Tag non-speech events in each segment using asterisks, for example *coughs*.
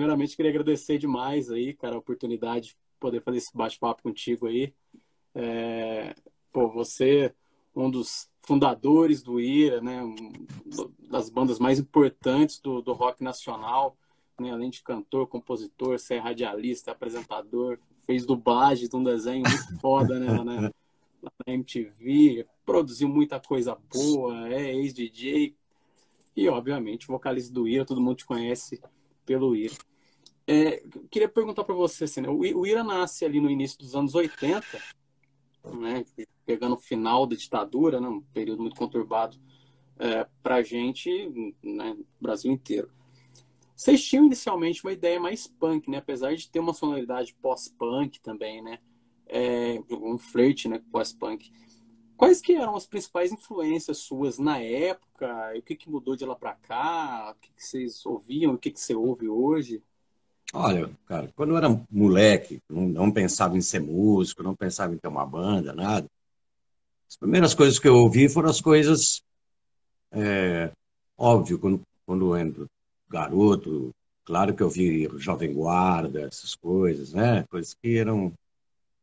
primeiramente queria agradecer demais aí, cara, a oportunidade de poder fazer esse bate-papo contigo aí. É, pô, você, um dos fundadores do IRA, né, das bandas mais importantes do, do rock nacional, né, além de cantor, compositor, ser radialista, apresentador, fez dublagem de um desenho muito *laughs* foda, né, na, na MTV, produziu muita coisa boa, é ex-DJ e, obviamente, vocalista do IRA, todo mundo te conhece pelo IRA. É, queria perguntar para você, assim, né, o IRA nasce ali no início dos anos 80, né, pegando o final da ditadura, né, um período muito conturbado é, para a gente, né, Brasil inteiro. Vocês tinham inicialmente uma ideia mais punk, né, apesar de ter uma sonoridade pós-punk também, né, é, um flerte né, pós-punk. Quais que eram as principais influências suas na época? O que, que mudou de lá para cá? O que, que vocês ouviam? O que, que você ouve hoje? Olha, cara, quando eu era moleque, não, não, pensava em ser músico, não pensava em ter uma banda, nada. As primeiras coisas que eu ouvi foram as coisas, é, óbvio, quando, quando eu entro garoto, claro que eu vi Jovem Guarda, essas coisas, né? Coisas que eram,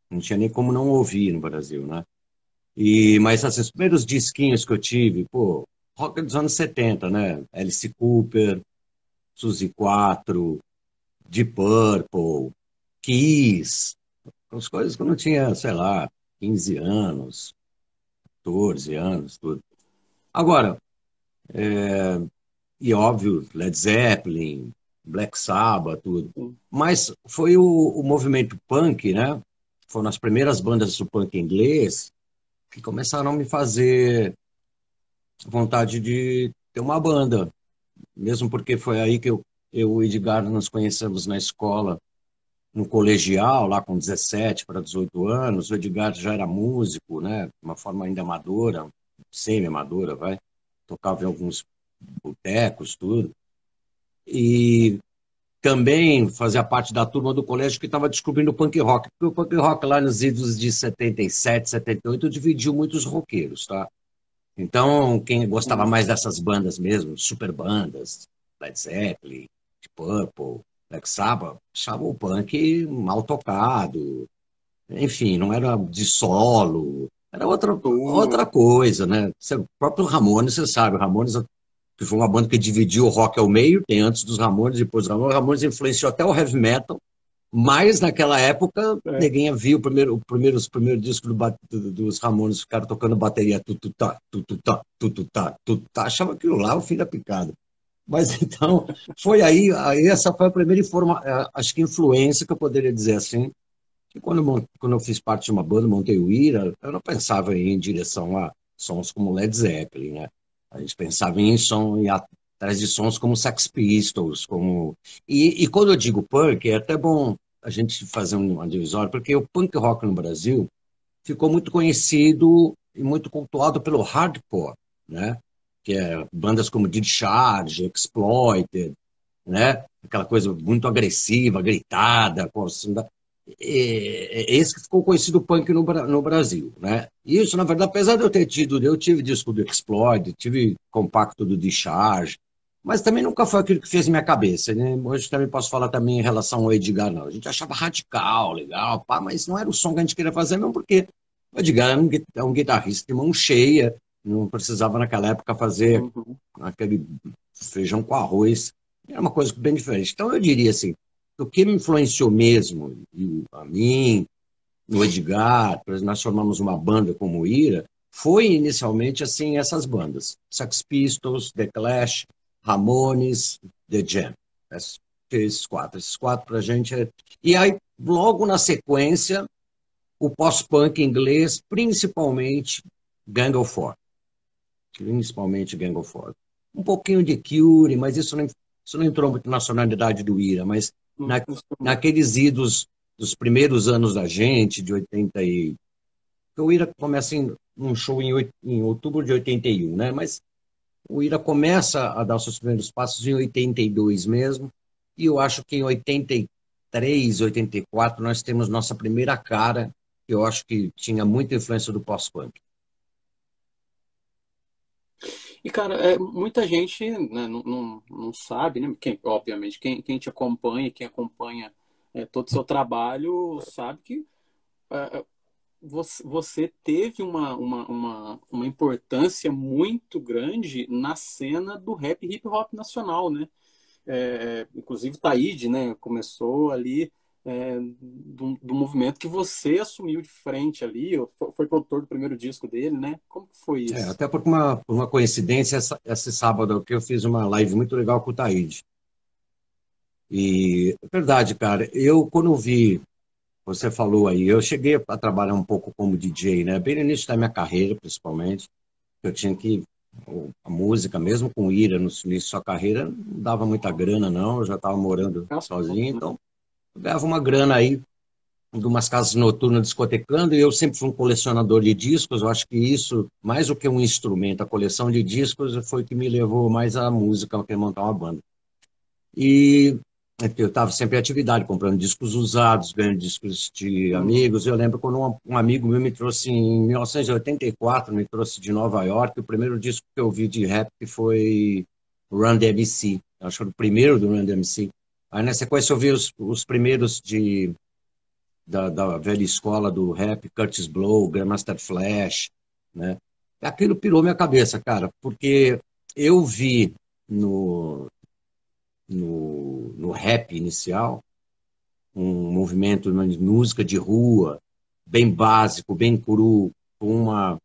não tinha nem como não ouvir no Brasil, né? E, mas assim, os primeiros disquinhos que eu tive, pô, rock dos anos 70, né? Alice Cooper, Suzy 4, Deep Purple, Kiss, as coisas que eu não tinha, sei lá, 15 anos, 14 anos, tudo. Agora, é, e óbvio, Led Zeppelin, Black Sabbath, tudo. Mas foi o, o movimento punk, né? Foram as primeiras bandas do punk inglês que começaram a me fazer vontade de ter uma banda. Mesmo porque foi aí que eu eu e o Edgar nos conhecemos na escola, no colegial, lá com 17 para 18 anos. O Edgar já era músico, né? De uma forma ainda amadora, semi-amadora, vai. Tocava em alguns botecos, tudo. E também fazia parte da turma do colégio que estava descobrindo o punk rock. Porque o punk rock lá nos idos de 77, 78 dividiu muitos roqueiros, tá? Então, quem gostava uhum. mais dessas bandas mesmo, super bandas, Led Zeppelin, Purple, Black Sabbath, achava o punk mal tocado. Enfim, não era de solo, era outra, outra coisa, né? O próprio Ramones, você sabe, o Ramones que foi uma banda que dividiu o rock ao meio, tem antes dos Ramones, depois dos Ramones. O Ramones influenciou até o heavy metal, mas naquela época, é. ninguém viu o primeiro, o primeiro, os primeiros discos do, dos Ramones, ficaram tocando bateria, tututá, tututá, tututá, tututá, achava aquilo lá o fim da picada. Mas então, foi aí, aí essa foi a primeira informa, é, acho que influência que eu poderia dizer assim, que quando eu, quando eu fiz parte de uma banda, montei o Ira, eu não pensava em direção a sons como Led Zeppelin, né? A gente pensava em som e atrás de sons como Sex Pistols, como e, e quando eu digo punk, é até bom a gente fazer uma divisória, porque o punk rock no Brasil ficou muito conhecido e muito cultuado pelo hardcore, né? Que é bandas como Discharge, Exploited, né? Aquela coisa muito agressiva, gritada, assim, é, esse que ficou conhecido punk no, no Brasil, né? Isso, na verdade, apesar de eu ter tido, eu tive disco do Exploited, tive compacto do Discharge, mas também nunca foi aquilo que fez minha cabeça, né? Hoje também posso falar também em relação ao Edgar, não. A gente achava radical, legal, pá, mas não era o som que a gente queria fazer, mesmo porque o Edgar é um, é um guitarrista de mão cheia, não precisava naquela época fazer uhum. aquele feijão com arroz. Era uma coisa bem diferente. Então eu diria assim, o que me influenciou mesmo, e a mim, no Edgar, nós formamos uma banda como o Ira, foi inicialmente assim essas bandas. Sex Pistols, The Clash, Ramones, The Jam. Esses quatro. Esses quatro pra gente é... E aí, logo na sequência, o pós-punk inglês, principalmente Gang of Four principalmente Gang. Um pouquinho de Cure, mas isso não, isso não entrou muito na nacionalidade do Ira, mas na, naqueles idos dos primeiros anos da gente, de 80 e... O Ira começa em um show em, em outubro de 81, né? Mas o Ira começa a dar os seus primeiros passos em 82 mesmo, e eu acho que em 83, 84 nós temos nossa primeira cara, que eu acho que tinha muita influência do pós-punk. E, cara, é, muita gente né, não, não, não, sabe, né? Quem, obviamente, quem, quem te acompanha, quem acompanha é, todo o seu trabalho, sabe que é, você, você teve uma, uma, uma, uma importância muito grande na cena do rap hip hop nacional, né? É, inclusive Taíde, né? Começou ali é, do, do, movimento que você assumiu de frente ali, foi, foi produtor do primeiro disco dele, né? Como foi isso? É, até por uma, por uma coincidência, essa, esse sábado que eu fiz uma live muito legal com o Taíde. E é verdade, cara, eu quando vi, você falou aí, eu cheguei a trabalhar um pouco como DJ, né? Bem no início da minha carreira, principalmente, eu tinha que a música, mesmo com Ira no início da sua carreira, não dava muita grana, não. Eu já estava morando sozinho, então eu ganhava uma grana aí de umas casas noturnas discotecando, e eu sempre fui um colecionador de discos, eu acho que isso, mais do que um instrumento, a coleção de discos foi que me levou mais à música, que montar uma banda. E eu estava sempre em atividade, comprando discos usados, ganhando discos de amigos. Eu lembro quando um, um, amigo meu me trouxe em 1984, me trouxe de Nova York, o primeiro disco que eu vi de rap foi Run DMC, acho que foi o primeiro do Run DMC. Aí na sequência eu vi os, os primeiros de, da, da, velha escola do rap, Curtis Blow, Grandmaster Flash, né? Aquilo pirou minha cabeça, cara, porque eu vi no, no, no rap inicial um movimento de música de rua, bem básico, bem cru, com uma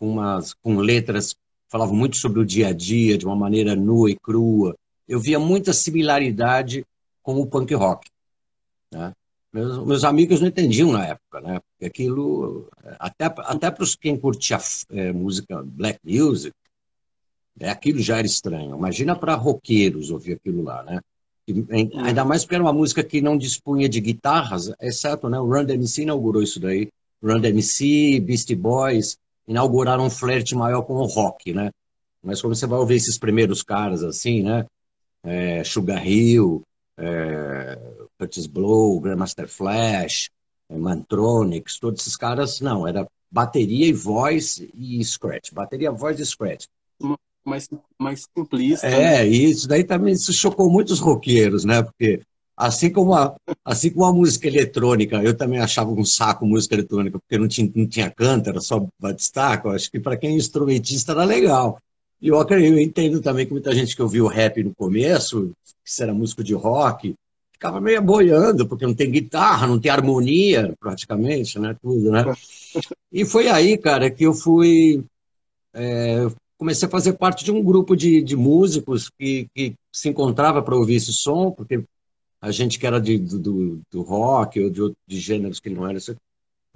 umas com letras falavam muito sobre o dia a dia de uma maneira nua e crua eu via muita similaridade com o punk rock. Né? Meus, meus, amigos não entendiam na época, né? Porque aquilo, até, até para quem curtia é, música black music, é, aquilo já era estranho. Imagina para roqueiros ouvir aquilo lá, né? E, ainda mais porque era uma música que não dispunha de guitarras, exceto, né? O Run DMC inaugurou isso daí. Run DMC, Beastie Boys inauguraram um flerte maior com o rock, né? Mas quando você vai ouvir esses primeiros caras assim, né? É, Sugar Hill, é, Curtis Blow, Grandmaster Flash, é, Mantronics, todos esses caras, não, era bateria e voz e scratch, bateria, voz e scratch. Mais, mais simplista. É, né? isso daí também isso chocou muitos roqueiros, né? Porque assim como a, assim como a música eletrônica, eu também achava um saco música eletrônica, porque não tinha, não tinha canto, era só batistaca. Acho que para quem é instrumentista era legal. E eu, eu entendo também que muita gente que ouviu rap no começo, que era músico de rock, ficava meio boiando, porque não tem guitarra, não tem harmonia, praticamente, né? Tudo, né? E foi aí, cara, que eu fui. É, comecei a fazer parte de um grupo de, de músicos que, que se encontrava para ouvir esse som, porque a gente que era de, do, do rock ou de, de gêneros que não era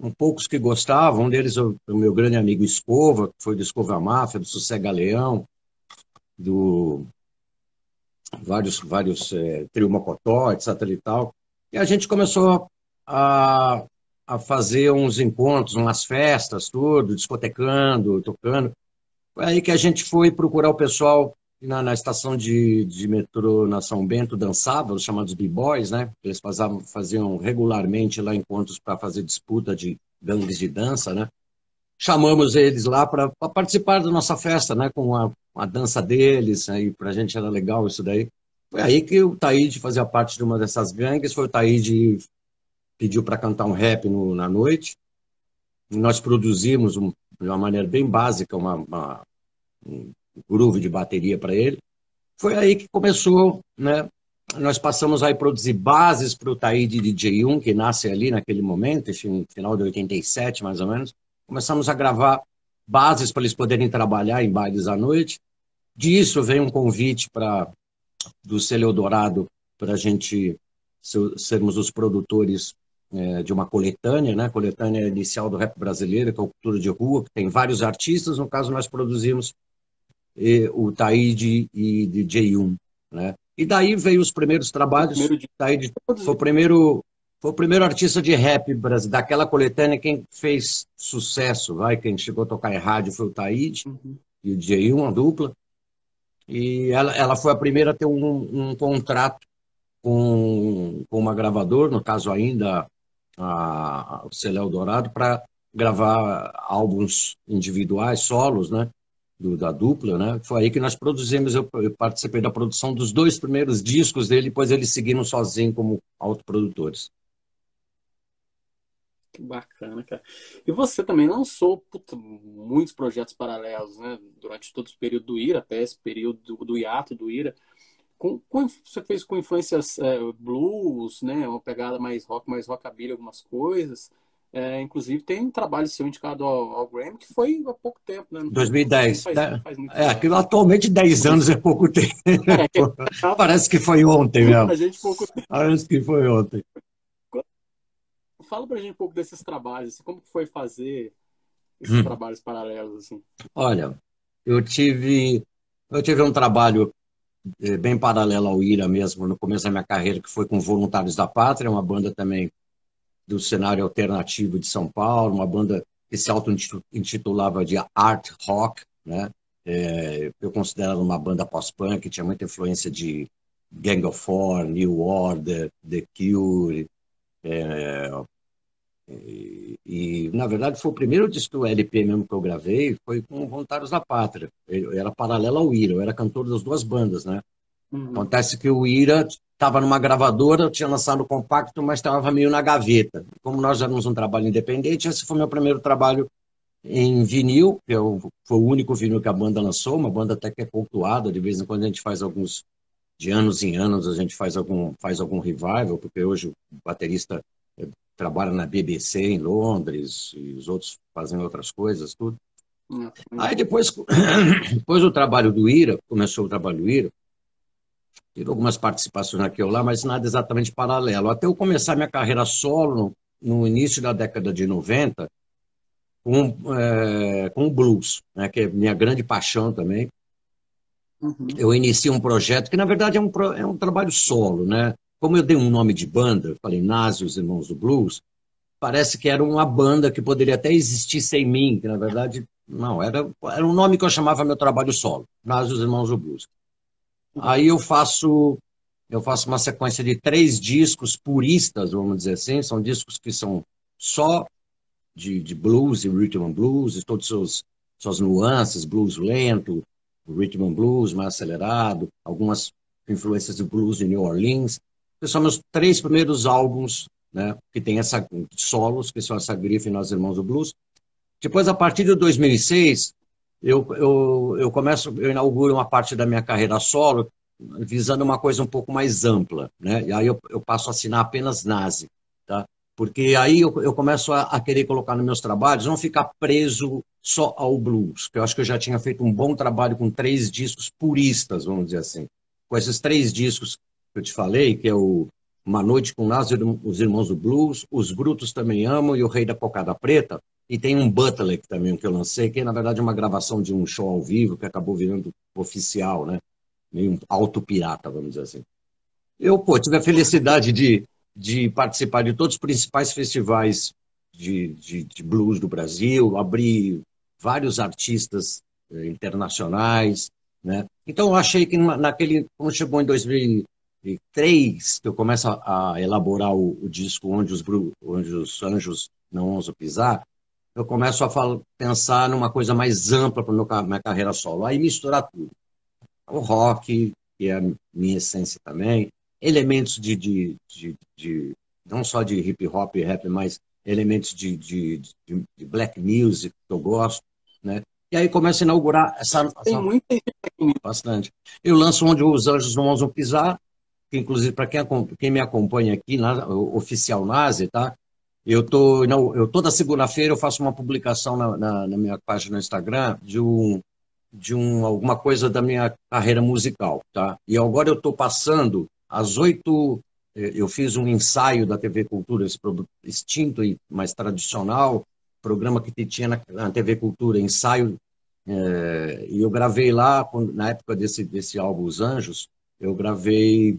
um poucos que gostavam, um deles o, o, meu grande amigo Escova, que foi do Escova Máfia, do Sossega Leão, do vários, vários é, Trio Mocotó, etc e tal. E a gente começou a, a fazer uns encontros, umas festas, tudo, discotecando, tocando. Foi aí que a gente foi procurar o pessoal na, na estação de, de metrô na São Bento dançava, os chamados b-boys, né? Eles faziam, faziam regularmente lá encontros para fazer disputa de gangues de dança, né? Chamamos eles lá para participar da nossa festa, né? Com a, a dança deles, aí para a gente era legal isso daí. Foi aí que o Taíde fazia parte de uma dessas gangues, foi o Taíde pediu para cantar um rap no, na noite. Nós produzimos um, de uma maneira bem básica uma, uma um groove de bateria para ele. Foi aí que começou, né? Nós passamos a produzir bases para o Taíde DJ1, que nasce ali naquele momento, no final de 87, mais ou menos. Começamos a gravar bases para eles poderem trabalhar em bailes à noite. Disso veio um convite para do Célio Dourado para a gente sermos os produtores é, de uma coletânea, né? Coletânea inicial do rap brasileiro, que é a cultura de rua, que tem vários artistas. No caso, nós produzimos e, o Taíde e DJ1, né? E daí veio os primeiros trabalhos. O de... Taíde foi o primeiro foi o primeiro artista de rap daquela coletânea quem fez sucesso, vai, quem chegou a tocar em rádio foi o Taíde uhum. e o DJ1, uma dupla. E ela, ela foi a primeira a ter um, um contrato com, com uma gravadora, no caso ainda a, a, o Celel Dourado, para gravar álbuns individuais, solos, né? Do, da dupla, né? Foi aí que nós produzimos, eu, participei da produção dos dois primeiros discos dele, depois eles seguiram sozinhos como autoprodutores. Que bacana, cara. E você também lançou puta, muitos projetos paralelos, né? Durante todo esse período do IRA, até esse período do, do hiato do IRA. Com, com, você fez com influências é, blues, né? Uma pegada mais rock, mais rockabilly, algumas coisas. É, inclusive, tem um trabalho seu indicado ao, ao, Grammy que foi há pouco tempo, né? 2010. Faz, né? faz é, aquilo atualmente 10 anos é pouco tempo. *laughs* É, que... *laughs* Parece que foi ontem mesmo. A gente pouco... Parece que foi ontem. Fala pra gente um pouco desses trabalhos, assim, como foi fazer esses hum. trabalhos paralelos, assim? Olha, eu tive, eu tive um trabalho é, bem paralelo ao IRA mesmo, no começo da minha carreira, que foi com Voluntários da Pátria, uma banda também do cenário alternativo de São Paulo, uma banda que se auto-intitulava de Art Rock, né? É, eu considero uma banda pós-punk, tinha muita influência de Gang of Four, New Order, The Cure, é, e, e, na verdade, foi o primeiro disco do LP mesmo que eu gravei, foi com Voluntários da Pátria. Eu era paralelo ao Ira, eu era cantor das duas bandas, né? Uhum. Acontece que o Ira estava numa gravadora, eu tinha lançado o compacto, mas estava meio na gaveta. Como nós éramos um trabalho independente, esse foi meu primeiro trabalho em vinil, que eu, foi o único vinil que a banda lançou, uma banda até que é cultuada, de vez em quando a gente faz alguns, de anos em anos, a gente faz algum, faz algum revival, porque hoje o baterista eh, trabalha na BBC em Londres, e os outros fazem outras coisas, tudo. Aí depois, *coughs* depois o trabalho do Ira, começou o trabalho do Ira, Tive algumas participações aqui ou lá, mas nada exatamente paralelo. Até eu começar minha carreira solo, no, início da década de 90, com, é, com o blues, né, que é minha grande paixão também. Uhum. Eu iniciei um projeto que, na verdade, é um, é um trabalho solo. Né? Como eu dei um nome de banda, falei Nazi, os Irmãos do Blues, parece que era uma banda que poderia até existir sem mim, que, na verdade, não, era, era um nome que eu chamava meu trabalho solo, Nazi, os Irmãos do Blues. Aí eu faço eu faço uma sequência de três discos puristas, vamos dizer assim, são discos que são só de, de blues e rhythm and blues, e todas suas, suas nuances, blues lento, rhythm and blues mais acelerado, algumas influências de blues de New Orleans. São meus três primeiros álbuns, né, que tem essa solos, que são essa grife Nós Irmãos do Blues. Depois, a partir de 2006, eu, eu, eu começo, eu inauguro uma parte da minha carreira solo visando uma coisa um pouco mais ampla, né? E aí eu, eu passo a assinar apenas Nazi, tá? Porque aí eu, eu começo a, a, querer colocar nos meus trabalhos, não ficar preso só ao blues, que eu acho que eu já tinha feito um bom trabalho com três discos puristas, vamos dizer assim. Com esses três discos que eu te falei, que é o Uma Noite com Nazi, Os Irmãos do Blues, Os Brutos Também Amam e O Rei da Cocada Preta, e tem um Butler também que eu lancei, que é, na verdade, uma gravação de um show ao vivo que acabou virando oficial, né? Meio auto-pirata, vamos dizer assim. Eu, pô, tive a felicidade de, de participar de todos os principais festivais de, de, de blues do Brasil, abri vários artistas eh, internacionais, né? Então, eu achei que naquele, quando chegou em 2003, que eu começo a, a elaborar o, o, disco Onde os, Onde os Anjos Não Ousam Pisar, eu começo a falar, pensar numa coisa mais ampla para a minha carreira solo. Aí misturar tudo. O rock, que é a minha essência também, elementos de, de, de, de não só de hip hop e rap, mas elementos de, de, black music que eu gosto, né? E aí começa a inaugurar essa... Tem essa... muita Bastante. Eu lanço Onde os Anjos Não Ousam Pisar, que inclusive para quem, quem me acompanha aqui, na, oficial Nazi, tá? Eu tô, não, eu toda segunda-feira eu faço uma publicação na, na, na, minha página no Instagram de um de um alguma coisa da minha carreira musical, tá? E agora eu estou passando às oito eh, eu fiz um ensaio da TV Cultura, esse produto extinto e mais tradicional, programa que tinha na, na TV Cultura, ensaio, é, e eu gravei lá, na época desse, desse álbum Os Anjos, eu gravei,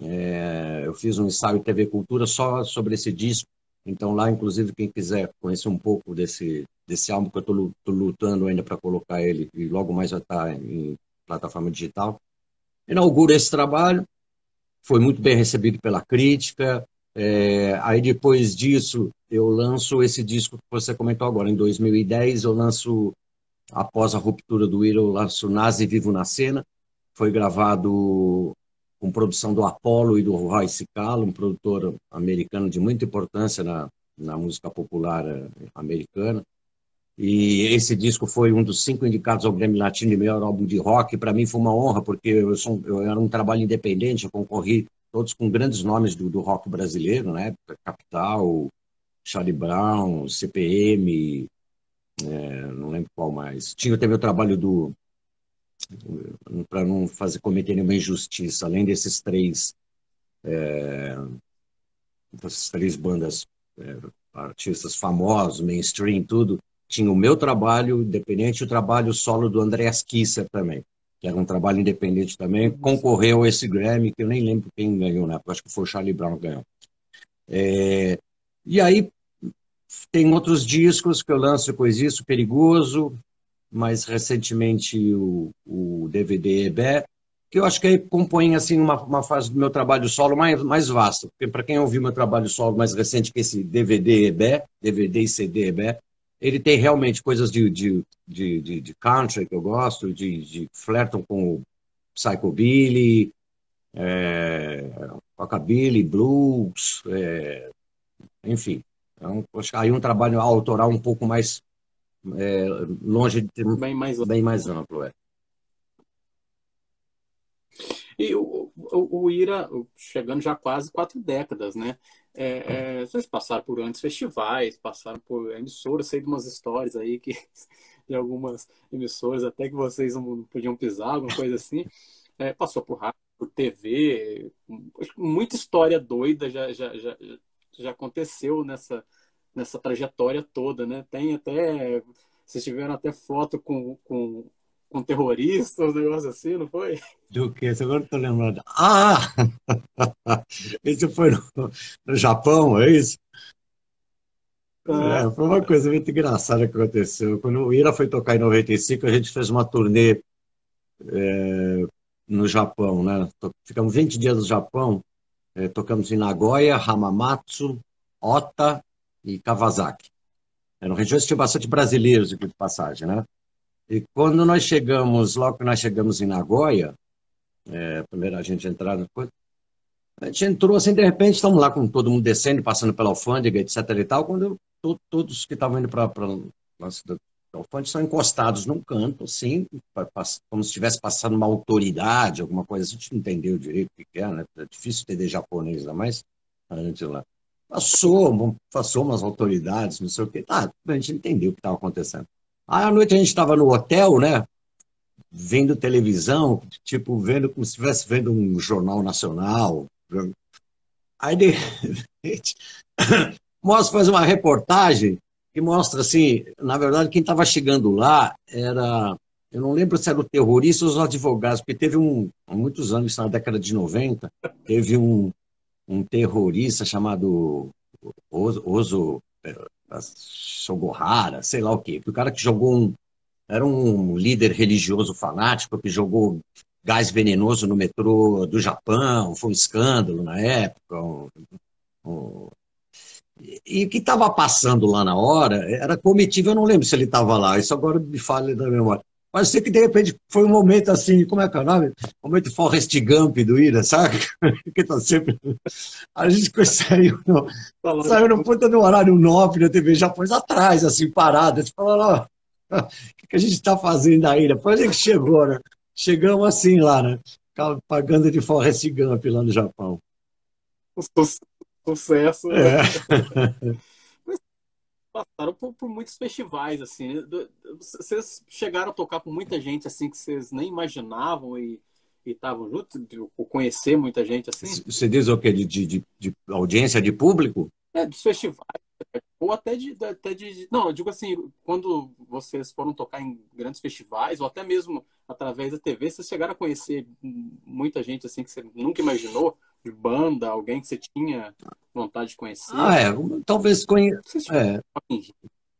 é, eu fiz um ensaio TV Cultura só sobre esse disco, então lá, inclusive, quem quiser conhecer um pouco desse, desse álbum que eu estou lutando ainda para colocar ele, e logo mais já está em plataforma digital, inauguro esse trabalho, foi muito bem recebido pela crítica, é, aí depois disso eu lanço esse disco que você comentou agora, em 2010 eu lanço após a ruptura do eu lanço Nazi Vivo na Cena. Foi gravado com produção do Apollo e do Roy Cicalo, um produtor americano de muita importância na, na música popular eh, americana. E esse disco foi um dos cinco indicados ao Grammy Latino de melhor álbum de rock. Para mim foi uma honra, porque eu, sou, eu era um trabalho independente, eu concorri todos com grandes nomes do, do rock brasileiro, né? Capital, Charlie Brown, CPM, é, não lembro qual mais. Tinha também o trabalho do. Para não fazer cometer nenhuma injustiça, além desses três. É, dessas três bandas, é, artistas famosos, mainstream, tudo, tinha o meu trabalho independente e o trabalho solo do Andreas Kisser também, que era um trabalho independente também, concorreu a esse Grammy, que eu nem lembro quem ganhou na época, acho que foi o Charlie Brown que ganhou. É, e aí tem outros discos que eu lanço depois disso, Perigoso, mais recentemente o, o DVD EBE, que eu acho que aí compõe assim, uma, uma fase do meu trabalho solo mais, mais vasta. Porque para quem ouviu meu trabalho solo mais recente, que é esse DVD EBE, DVD e CD EBE, ele tem realmente coisas de, de, de, de, de country que eu gosto, de, de flertam com o psychobilly, é, rockabilly, blues, é, enfim. Então, aí um trabalho autoral um pouco mais é, longe de ter bem mais, bem mais amplo. É. E o, o, o, Ira, chegando já quase quatro décadas, né? É, é, vocês passaram por grandes festivais, passaram por emissoras, sei de umas histórias aí que *laughs* de algumas emissoras, até que vocês não podiam pisar, alguma coisa assim. É, passou por rádio, por TV, muita história doida já, já, já, já aconteceu nessa, nessa trajetória toda, né? Tem até. Vocês tiveram até foto com, com, com terroristas, um negócio assim, não foi? Do que? Agora estou lembrando. Ah! *laughs* Esse foi no, no Japão, é isso? É, foi uma coisa muito engraçada que aconteceu. Quando o Ira foi tocar em 95, a gente fez uma turnê é, no Japão, né? Ficamos 20 dias no Japão é, tocamos em Nagoya, Hamamatsu, Ota e Kawasaki. Eram regiões que tinham bastante brasileiros de passagem, né? E quando nós chegamos, logo que nós chegamos em Nagoya, é, primeiro a gente entrar depois, a gente entrou assim, de repente, estamos lá com todo mundo descendo, passando pela alfândega, etc e tal, quando to, todos que estavam indo para Alfante são encostados num canto, assim, como se estivesse passando uma autoridade, alguma coisa. A gente não entendeu direito o que é, né? É difícil entender japonês, ainda mais a gente lá. Passou, passou umas autoridades, não sei o quê. Tá, a gente entendeu o que estava acontecendo. Aí à noite a gente estava no hotel, né? Vendo televisão, tipo, vendo como se estivesse vendo um jornal nacional. Aí de *laughs* repente, *coughs* mostra faz uma reportagem que mostra assim, na verdade, quem estava chegando lá era, eu não lembro se era o terrorista ou os advogados, porque teve um, há muitos anos, na década de 90, teve um, um terrorista chamado Ozo Sogohara, sei lá o quê, o cara que jogou um, era um líder religioso fanático que jogou gás venenoso no metrô do Japão, foi um escândalo na época, um, um, e o que estava passando lá na hora era comitiva, eu não lembro se ele estava lá, isso agora me fala da memória. Mas sei que de repente foi um momento assim, como é que é o nome? Um momento Forrest Gump do Ira, sabe? *laughs* que tá sempre. A gente saiu no, saiu no ponta do horário 9 da TV Japões atrás, assim, parada. Gente falou, ó, o que a gente está fazendo aí? Depois a gente chegou, né? Chegamos assim lá, né? Pagando de Forrest Gump lá no Japão. Sucesso. É. *laughs* passaram por, por, muitos festivais, assim. Vocês chegaram a tocar com muita gente, assim, que vocês nem imaginavam e estavam juntos, ou conhecer muita gente, assim? Você diz o quê? De, de, de audiência, de público? É, dos festivais. Ou até de, até de. Não, eu digo assim, quando vocês foram tocar em grandes festivais, ou até mesmo através da TV, vocês chegaram a conhecer muita gente, assim, que você nunca imaginou? De banda, alguém que você tinha vontade de conhecer? Ah, é. Talvez conhe... é.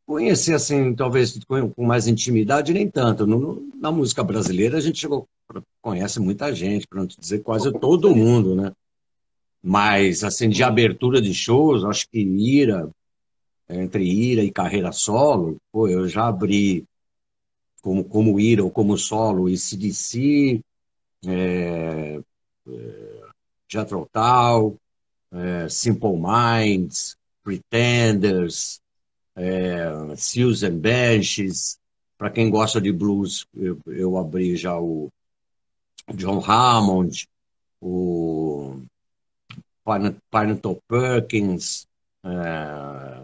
conhecer, assim, talvez com mais intimidade, nem tanto. No, na música brasileira, a gente chegou, conhece muita gente, para não dizer quase todo mundo, né? Mas, assim, de abertura de shows, acho que Ira, entre Ira e carreira solo, pô, eu já abri como, como Ira ou como solo, e CDC, é, é, Jethro Tull, é, Simple Minds, Pretenders, é, and Benches. Para quem gosta de blues, eu, eu abri já o John Hammond, o Pineapple Perkins, é,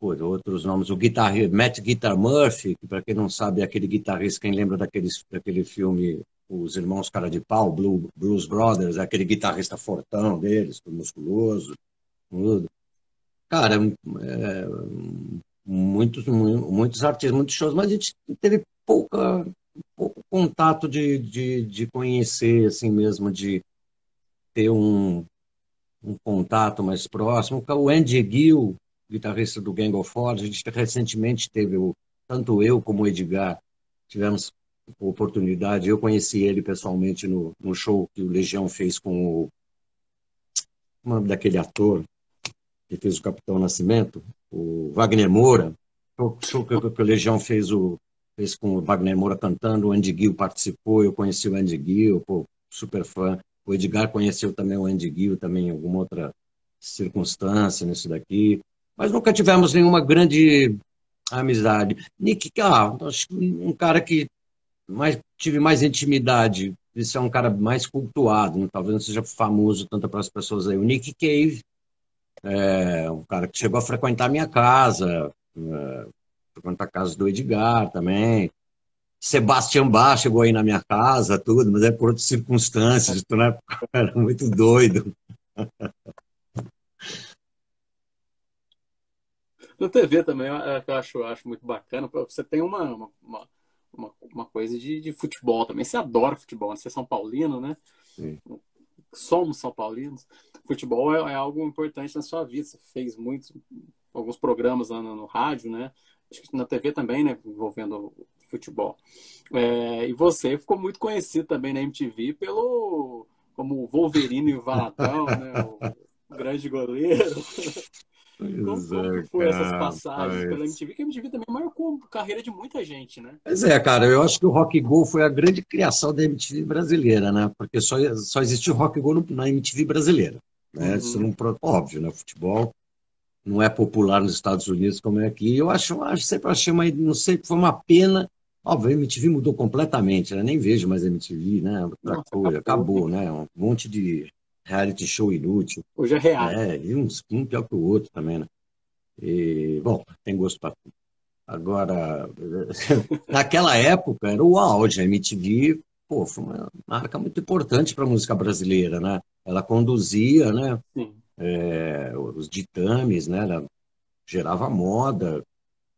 outros nomes, o guitarrista Matt Guitar Murphy, que para quem não sabe é aquele guitarrista, quem lembra daquele, daquele filme Os Irmãos Cara de Pau, Blue, Blues Brothers, aquele guitarrista fortão deles, musculoso, tudo. Cara, é, muitos, muitos artistas, muitos shows, mas a gente teve pouca, pouco contato de, de, de conhecer, assim mesmo, de ter um, um contato mais próximo. O Andy Gill, guitarrista do Gang of Four, a gente recentemente teve, o, tanto eu como o Edgar, tivemos oportunidade, eu conheci ele pessoalmente no, no show que o Legião fez com o, nome daquele ator que fez o Capitão Nascimento, o Wagner Moura, o show que, que o Legião fez, o, fez com o Wagner Moura cantando, o Andy Gill participou, eu conheci o Andy Gill, pô, super fã. O Edgar conheceu também o Andy Gill, também em alguma outra circunstância nisso daqui mas nunca tivemos nenhuma grande amizade. Nick, ah, um cara que mais, tive mais intimidade, isso é um cara mais cultuado, né? talvez não seja famoso tanto para as pessoas aí. O Nick Cave, é, um cara que chegou a frequentar minha casa, é, frequentar a casa do Edgar também. Sebastião Bach chegou aí na minha casa, tudo, mas é por outras circunstâncias, né? *laughs* era muito doido. *laughs* Na TV também, eu acho, eu acho muito bacana. Você tem uma, uma, uma, uma coisa de, de, futebol também. Você adora futebol, né? você é São Paulino, né? Sim. Somos São Paulinos. Futebol é, é, algo importante na sua vida. Você fez muitos, alguns programas lá no, no rádio, né? Acho que na TV também, né? Envolvendo futebol. É, e você ficou muito conhecido também na MTV pelo como Wolverine e Valadão, né? O *laughs* grande goleiro. Como, como foi essas passagens pela MTV? Que a MTV também marcou a carreira de muita gente, né? Pois é, cara, eu acho que o Rock Go foi a grande criação da MTV brasileira, né? Porque só, só existiu Rock Go na MTV brasileira. Né? Uhum. Isso não, óbvio, né? Futebol não é popular nos Estados Unidos como é aqui. Eu acho, acho sempre achei uma, não sei, foi uma pena. Óbvio, a MTV mudou completamente, né? Nem vejo mais a MTV, né? Outra Nossa, coisa, acabou, acabou, né? Um monte de reality show inútil. Hoje é real. É, e uns, um pior que o outro também, né? E, bom, tem gosto para tudo. Agora, *laughs* naquela época era o auge, a MTV, pô, foi uma marca muito importante para a música brasileira, né? Ela conduzia, né? É, os ditames, né? Ela gerava moda,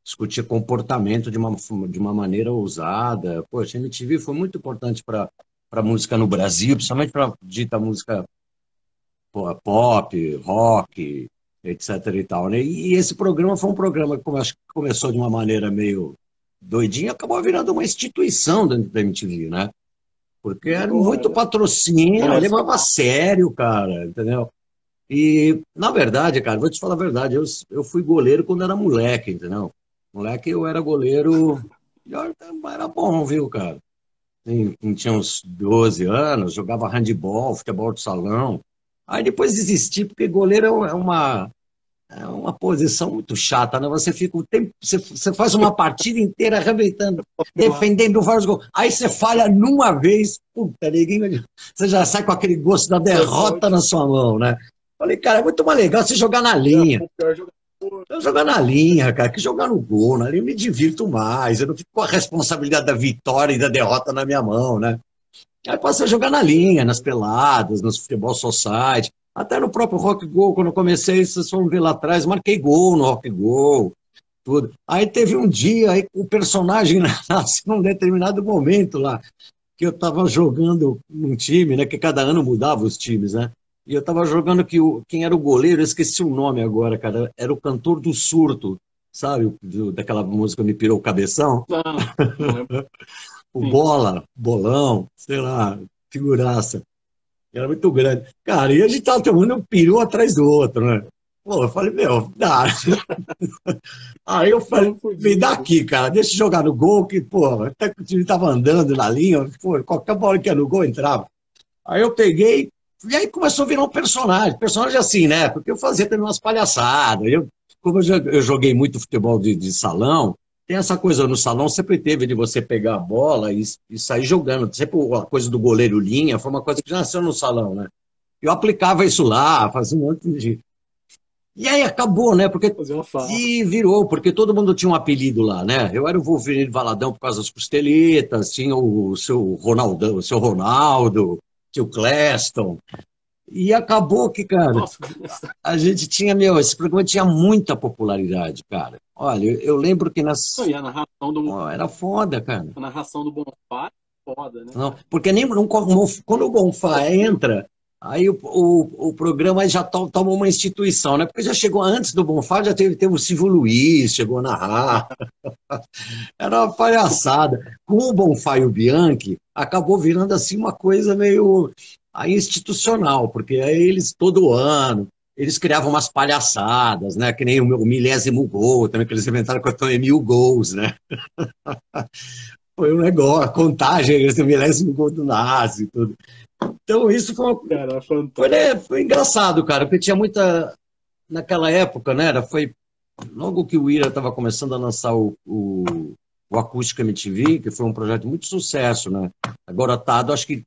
discutia comportamento de uma, de uma maneira ousada. Poxa, a MTV foi muito importante para a música no Brasil, principalmente para dita música pop, rock, etc. e tal. Né? E esse programa foi um programa que começou de uma maneira meio doidinha, acabou virando uma instituição dentro da MTV, né? Porque era muito patrocínio, levava a sério, cara, entendeu? E, na verdade, cara, vou te falar a verdade, eu, eu fui goleiro quando era moleque, entendeu? Moleque, eu era goleiro, *laughs* era bom, viu, cara? Tinha uns 12 anos, jogava handball, futebol de salão, Aí depois desisti, porque goleiro é uma, é uma posição muito chata, né? Você fica o tempo, você, você faz uma partida inteira arrebentando, defendendo vários gols. Aí você falha numa vez, puta, ninguém, você já sai com aquele gosto da derrota na sua mão, né? Falei, cara, é muito mais legal você jogar na linha. Eu jogar na linha, cara, que jogar no gol, na linha eu me divirto mais. Eu não fico com a responsabilidade da vitória e da derrota na minha mão, né? Aí passei a jogar na linha, nas peladas, nos futebol society, até no próprio Rock Go, quando eu comecei, vocês vão ver lá atrás, marquei gol no Rock Go, tudo. Aí teve um dia, aí o personagem *laughs* nasce num determinado momento lá, que eu estava jogando num time, né, que cada ano mudava os times, né, e eu estava jogando que o, quem era o goleiro, eu esqueci o nome agora, cara, era o cantor do surto, sabe, do, daquela música Me Pirou o Cabeção? Não, não *laughs* o bola, bolão, sei lá, figuraça. Era muito grande. Cara, e a gente tava tomando um peru atrás do outro, né? Pô, eu falei, meu, dá. *laughs* Aí eu falei, me dá aqui, cara, deixa eu jogar no gol, que, pô, até que o time tava andando na linha, pô, qualquer bola que ia no gol entrava. Aí eu peguei, e aí começou a virar um personagem. Personagem assim, né? Porque eu fazia também umas palhaçadas. Eu, como eu joguei muito futebol de, de salão, tem essa coisa no salão, sempre teve de você pegar a bola e, e, sair jogando. Sempre a coisa do goleiro linha foi uma coisa que já nasceu no salão, né? Eu aplicava isso lá, fazia um monte de. E aí acabou, né? Porque e virou, porque todo mundo tinha um apelido lá, né? Eu era o Wolverine Valadão por causa das costeletas, tinha o seu Ronaldão, o seu Ronaldo, tinha o Cleston. E acabou que, cara, Nossa, a gente tinha, meu, esse programa tinha muita popularidade, cara. Olha, eu lembro que nas. E a narração do. Oh, era foda, cara. A narração do Bonfá é foda, né? Não, porque nem quando o Bonfá entra, Aí o, o, o programa já to, toma uma instituição, né? Porque já chegou antes do Bonfá, já teve, teve o Silvio Luiz, chegou na narrar. *laughs* Era uma palhaçada. Com o Bonfá e o Bianchi, acabou virando assim uma coisa meio aí, institucional, porque aí eles todo ano eles criavam umas palhaçadas, né? Que nem o, meu, o milésimo gol, também que eles inventaram que eu tenho mil gols, né? *laughs* Foi um negócio, a contagem, esse milésimo gol do Nazi e tudo. Então, isso foi, uma... cara, foi, né, foi engraçado, cara, porque tinha muita. Naquela época, né? Era, foi logo que o Ira estava começando a lançar o, o, o Acústica MTV, que foi um projeto muito sucesso, né? Agora, Tado, acho que,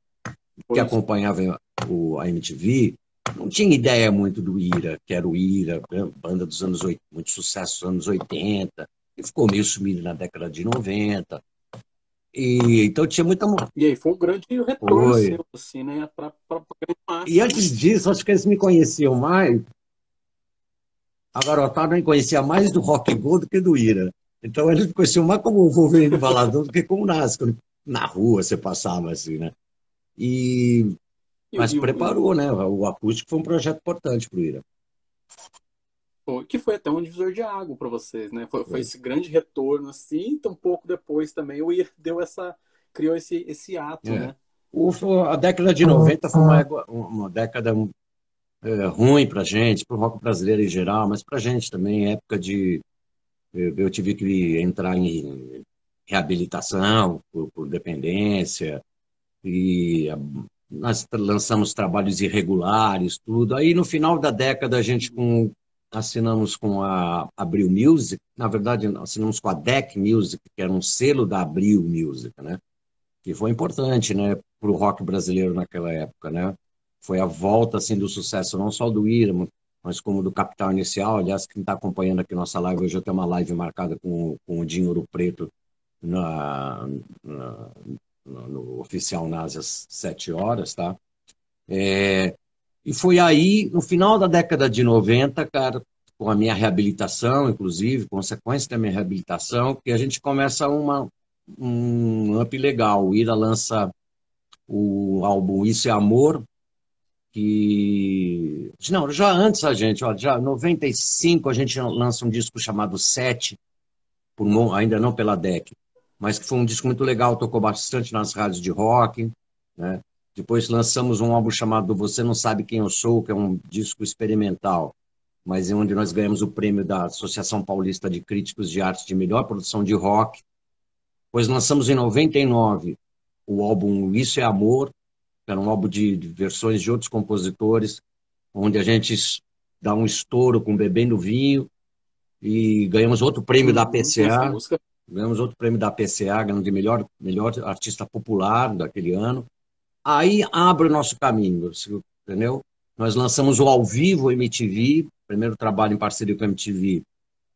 que acompanhava o, a MTV, não tinha ideia muito do Ira, que era o Ira, né, banda dos anos 80, muito sucesso dos anos 80, e ficou meio sumido na década de 90. E, então tinha muita. E aí foi um grande retorno seu, assim, né? Pra, pra, e antes disso, acho que eles me conheciam mais. A garotada me conhecia mais do Rock Go do que do Ira. Então eles me conheciam mais como o Wolverine Baladão do que como Nasco. Na rua você passava assim, né? E. Mas e, preparou, e... né? O acústico foi um projeto importante para o Ira que foi até um divisor de água para vocês, né? Foi, foi, esse grande retorno, assim, então um pouco depois também o IR deu essa, criou esse, esse ato, é. né? O, a década de 90 foi uma, uma década é, ruim para gente, para o rock brasileiro em geral, mas para gente também, época de... Eu, eu, tive que entrar em reabilitação por, por dependência, e nós lançamos trabalhos irregulares, tudo. Aí no final da década a gente com assinamos com a Abril Music, na verdade assinamos com a Deck Music, que era um selo da Abril Music, né? Que foi importante, né, para o rock brasileiro naquela época, né? Foi a volta assim do sucesso não só do Irma, mas como do Capital Inicial. Aliás, quem está acompanhando aqui nossa live hoje eu tenho uma live marcada com, com o Dinho Ouro Preto na, na no, no oficial NASA às sete horas, tá? É, e foi aí, no final da década de 90, cara, com a minha reabilitação, inclusive, consequência da minha reabilitação, que a gente começa uma, um up legal. O Ira lança o álbum Isso é Amor, que. Não, já antes a gente, ó, já em 95 a gente lança um disco chamado Sete, por, ainda não pela DEC, mas que foi um disco muito legal, tocou bastante nas rádios de rock, né? Depois lançamos um álbum chamado Você Não Sabe Quem Eu Sou, que é um disco experimental, mas é onde nós ganhamos o prêmio da Associação Paulista de Críticos de Arte de Melhor Produção de Rock. Depois lançamos em 99 o álbum Isso é Amor, que era um álbum de, de versões de outros compositores, onde a gente dá um estouro com Bebendo Vinho e ganhamos outro prêmio da PCA. Ganhamos outro prêmio da PCA, ganhando de melhor, melhor artista popular daquele ano aí abre o nosso caminho, entendeu? Nós lançamos o Ao Vivo MTV, primeiro trabalho em parceria com a MTV,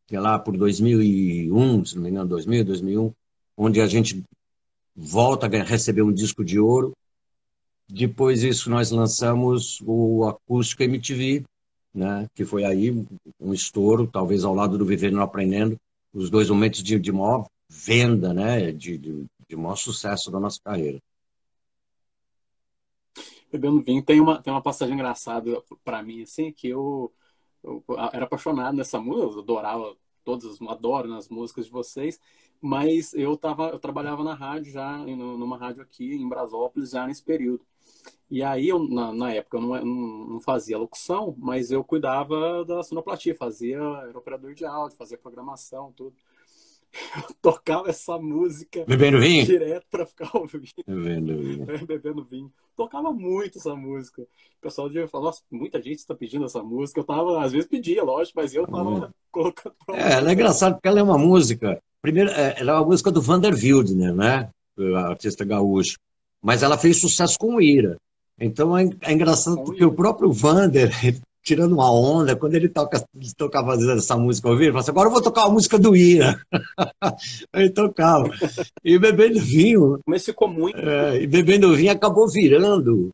que é lá por 2001, se não me engano, 2000, 2001, onde a gente volta a receber um disco de ouro. Depois disso, nós lançamos o Acústico MTV, né, que foi aí um estouro, talvez ao lado do Vivendo Aprendendo, os dois momentos de, de maior venda, né, de, de, de maior sucesso da nossa carreira bebendo vinho. Tem uma, tem uma passagem engraçada para mim, assim, que eu, eu, era apaixonado nessa música, eu adorava todas adoro nas músicas de vocês, mas eu tava, eu trabalhava na rádio já, numa rádio aqui em Brasópolis já nesse período. E aí, eu, na, na época, eu não, não, fazia locução, mas eu cuidava da sonoplastia, fazia, era operador de áudio, fazia programação, tudo. *laughs* Eu tocava essa música bebendo vinho direto para ficar ouvindo. Bebendo vinho. *laughs* É, bebendo vinho. Tocava muito essa música. O pessoal devia falar, nossa, muita gente está pedindo essa música. Eu tava, às vezes pedia, lógico, mas eu tava *laughs* colocando. É, ela é engraçado porque ela é uma música. Primeiro, é, ela é uma música do Vander Wildner, né? O artista gaúcho. Mas ela fez sucesso com o Ira. Então é, é engraçado porque o próprio Vander, *laughs* tirando uma onda, quando ele toca, ele tocava essa música ao vivo, ele fala assim, agora eu vou tocar a música do Ira. *laughs* ele tocava. E bebendo vinho. Mas ficou muito. É, e bebendo vinho acabou virando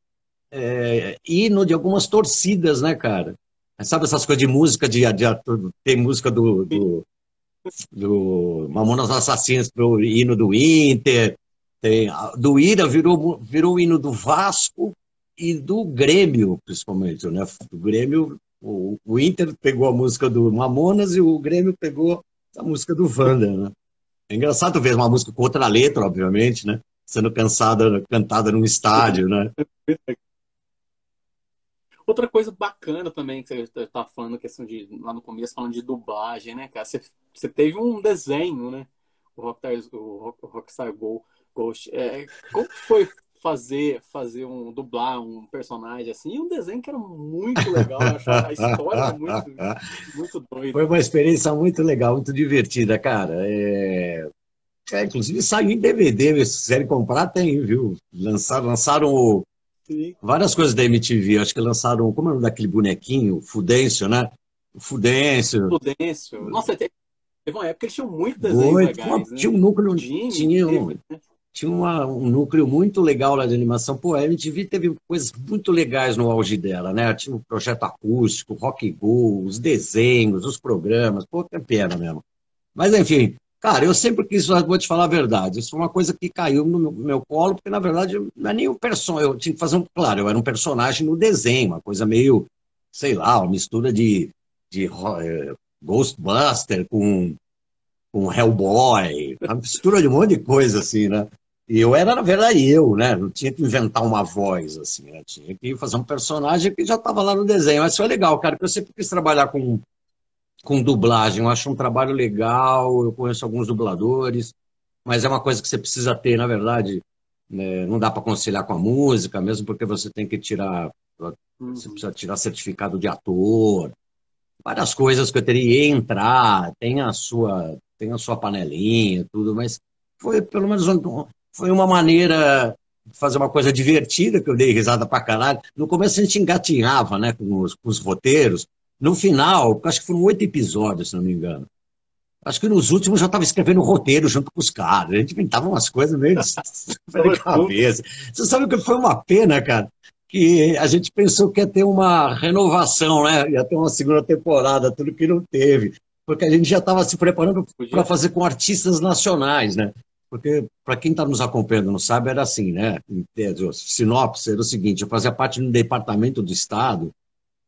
é, hino de algumas torcidas, né, cara? Sabe essas coisas de música, de, de, de tem música do, do, do Mamonas Assassinas pro hino do Inter, tem, do Ira virou, virou o hino do Vasco e do Grêmio, principalmente, né? Do Grêmio, o, o Inter pegou a música do Mamonas e o Grêmio pegou a música do Wander, né? É engraçado ver uma música com outra letra, obviamente, né? Sendo cansada, cantada num estádio, né? Outra coisa bacana também que você está falando, questão de lá no começo, falando de dublagem, né, cara? Você, você teve um desenho, né? O Rockstar, o Rockstar Ghost. É, como foi fazer fazer um dublar um personagem assim, e um desenho que era muito legal, a história muito muito doida. Foi uma experiência muito legal, muito divertida, cara. É... É, inclusive saiu em DVD, se quiserem comprar, tem, viu? Lançaram, lançaram Sim. várias coisas da MTV, acho que lançaram, como é o nome daquele bonequinho? Fudêncio, né? Fudêncio. Fudêncio. Nossa, teve uma época que eles tinham muito legais, né? Tinha um núcleo, Jimmy, tinha um, né? Tinha uma, um núcleo muito legal lá de animação. Pô, a MTV teve coisas muito legais no auge dela, né? Tinha o um projeto acústico, Rock Go, os desenhos, os programas. Pô, que pena mesmo. Mas, enfim, cara, eu sempre quis, vou te falar a verdade, isso foi uma coisa que caiu no meu, meu colo, porque, na verdade, não é nem o personagem. Eu tinha que fazer um. Claro, eu era um personagem no desenho, uma coisa meio, sei lá, uma mistura de, de uh, Ghostbuster com com Hellboy, uma mistura de um monte de coisa, assim, né? Eu era, na verdade, eu, né? Não tinha que inventar uma voz, assim, né? Tinha que fazer um personagem que já estava lá no desenho. Mas foi legal, cara, porque eu sempre quis trabalhar com, com dublagem. Eu acho um trabalho legal, eu conheço alguns dubladores, mas é uma coisa que você precisa ter, na verdade. Né? Não dá para conciliar com a música, mesmo porque você tem que tirar. Você uhum. precisa tirar certificado de ator, várias coisas que eu teria que entrar, tem a sua, tem a sua panelinha, tudo, mas foi pelo menos um, foi uma maneira de fazer uma coisa divertida, que eu dei risada pra caralho. No começo a gente engatinhava né, com os, com os roteiros. No final, acho que foram oito episódios, se não me engano. Acho que nos últimos já estava escrevendo roteiro junto com os caras. A gente inventava umas coisas meio *laughs* *laughs* de cabeça. Você sabe que foi uma pena, cara? Que a gente pensou que ia ter uma renovação, né? Ia ter uma segunda temporada, tudo que não teve. Porque a gente já estava se preparando para fazer com artistas nacionais, né? Porque, para quem está nos acompanhando não sabe, era assim, né? Sinopse era o seguinte: eu fazia parte de um departamento do Estado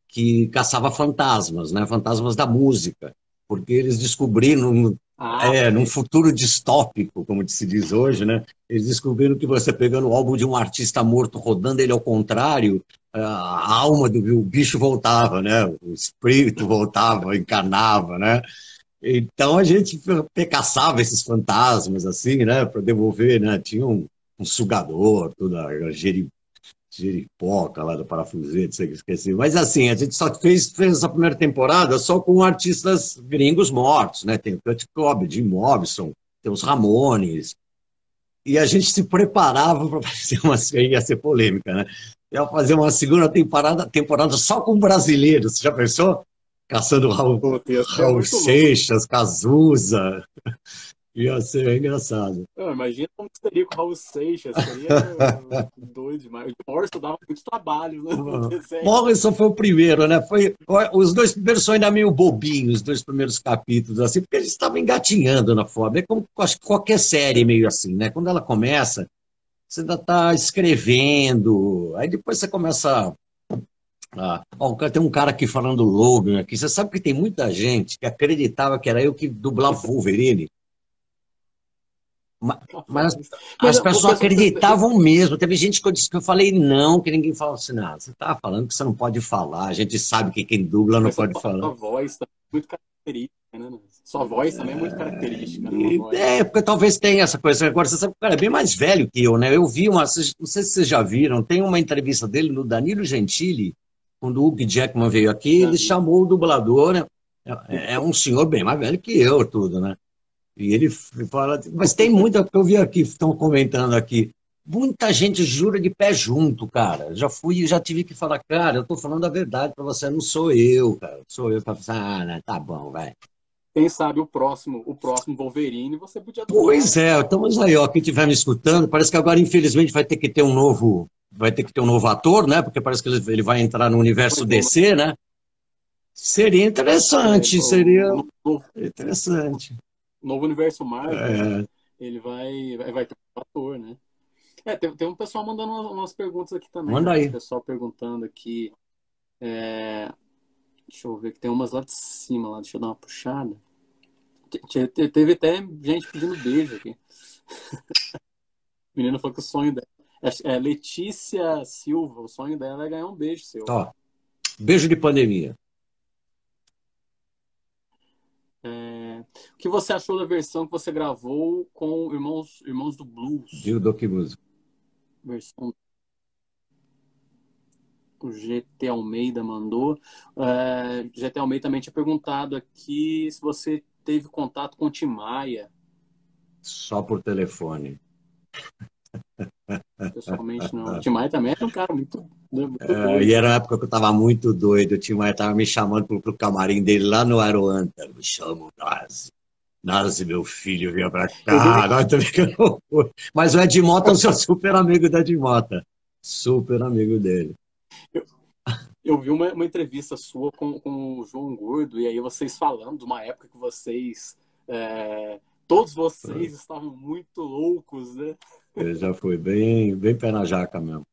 que caçava fantasmas, né? Fantasmas da música. Porque eles descobriram, ah, é, num futuro distópico, como se diz hoje, né? Eles descobriram que você pegando o álbum de um artista morto, rodando ele ao contrário, a alma do o bicho voltava, né? O espírito voltava, encarnava, né? Então a gente caçava esses fantasmas assim, né, para devolver, né? Tinha um, um sugador, toda a geri, geripoca lá do parafusete, sei que esqueci. Mas assim, a gente só fez, fez essa primeira temporada só com artistas gringos mortos, né? Tem o Kurt Cobain, Jim Morrison, tem os Ramones. E a gente se preparava para fazer uma ia ser polêmica, né? Ia fazer uma segunda temporada, temporada só com brasileiros. Já pensou? Caçando Raul, Raul Seixas, Cazuza. Ia ser engraçado. imagina como seria com o Raul Seixas, seria *laughs* doido demais. O Morrison dava muito trabalho, né? Morrison foi o primeiro, né? Foi, os dois primeiros são ainda meio bobinhos, os dois primeiros capítulos, assim, porque eles estavam engatinhando na forma. É como acho que qualquer série meio assim, né? Quando ela começa, você ainda está escrevendo, aí depois você começa Ah, ó, tem um cara aqui falando Logan aqui. Você sabe que tem muita gente que acreditava que era eu que dublava Wolverine. Mas, mas, as pessoas acreditavam mesmo. Teve gente que eu disse que eu falei não, que ninguém falou assim, não, você tá falando que você não pode falar. A gente sabe que quem dubla não pode falar. Sua voz tá muito característica, né? Sua voz também é muito característica. Né? É, porque talvez tenha essa coisa. Agora, você sabe que o cara é bem mais velho que eu, né? Eu vi uma, não sei se vocês já viram, tem uma entrevista dele no Danilo Gentili, quando o Hugh Jackman veio aqui, ele chamou o dublador, né? É, é um senhor bem mais velho que eu, tudo, né? E ele fala, mas tem muita, que eu vi aqui, estão comentando aqui, muita gente jura de pé junto, cara. Já fui, já tive que falar, cara, eu tô falando a verdade para você, não sou eu, cara. Sou eu para falar, ah, né, tá bom, vai. Quem sabe o próximo, o próximo Wolverine, você podia Pois é, estamos aí, ó, quem estiver me escutando, parece que agora infelizmente vai ter que ter um novo, vai ter que ter um novo ator, né? Porque parece que ele vai entrar no universo DC, né? Seria interessante, é, seria interessante novo universo Marvel, é. ele vai, vai, ter um ator, né? É, tem, tem um pessoal mandando umas, umas perguntas aqui também. Manda né? aí. O pessoal perguntando aqui. É... Deixa eu ver que tem umas lá de cima, lá. Deixa eu dar uma puxada. Te, te, teve até gente pedindo beijo aqui. *laughs* Menina falou que o sonho dela. É, é Letícia Silva, o sonho dela é ganhar um beijo seu. Ó, beijo de pandemia. É... O que você achou da versão que você gravou com Irmãos, Irmãos do Blues? Gil Doc Music. Versão o GT Almeida mandou. É, GT Almeida também tinha perguntado aqui se você teve contato com o Tim Maia. Só por telefone. *laughs* Pessoalmente, não. O Tim Maia também era um cara muito. Né, muito é, e era a época que eu estava muito doido. O Tim Maia estava me chamando para o camarim dele lá no Aeroanta. Me chamo Nazi. Nazi, meu filho, vinha para cá. Nós Mas o Ed Mota, eu sou super amigo do Ed Mota. Super amigo dele. Eu, eu vi uma, uma, entrevista sua com, com o João Gordo, e aí vocês falando de uma época que vocês. É, todos vocês é. estavam muito loucos, né? Eu já fui bem, bem pé na jaca mesmo.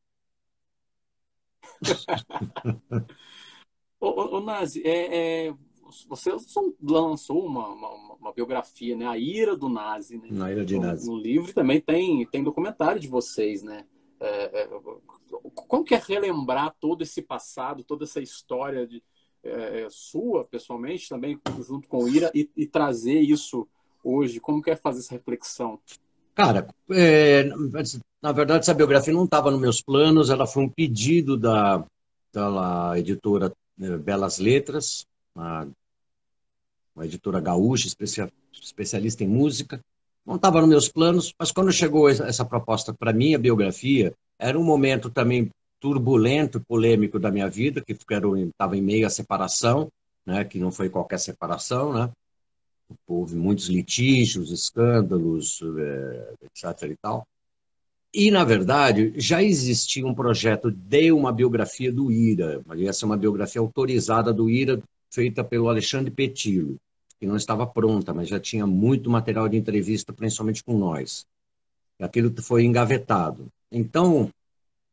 *laughs* ô, ô, ô, Nazi, é, é, você lançou uma, uma, uma, biografia, né? A Ira do Nazi, né? Na Ira de Nazi. No, no livro também tem, tem documentário de vocês, né? É, é, como que é relembrar todo esse passado, toda essa história de, é, sua, pessoalmente, também junto com o Ira, e, e trazer isso hoje? Como que é fazer essa reflexão? Cara, é, na verdade, essa biografia não estava nos meus planos, ela foi um pedido da, da editora é, Belas Letras, uma editora gaúcha, especialista em música. Não estava nos meus planos, mas quando chegou essa proposta para mim, a biografia, era um momento também turbulento, polêmico da minha vida, que estava em meio à separação, né, que não foi qualquer separação, né? houve muitos litígios, escândalos, é, etc. e tal. E, na verdade, já existia um projeto de uma biografia do IRA, essa é uma biografia autorizada do IRA, feita pelo Alexandre Petilo, que não estava pronta, mas já tinha muito material de entrevista, principalmente com nós. Aquilo foi engavetado. Então,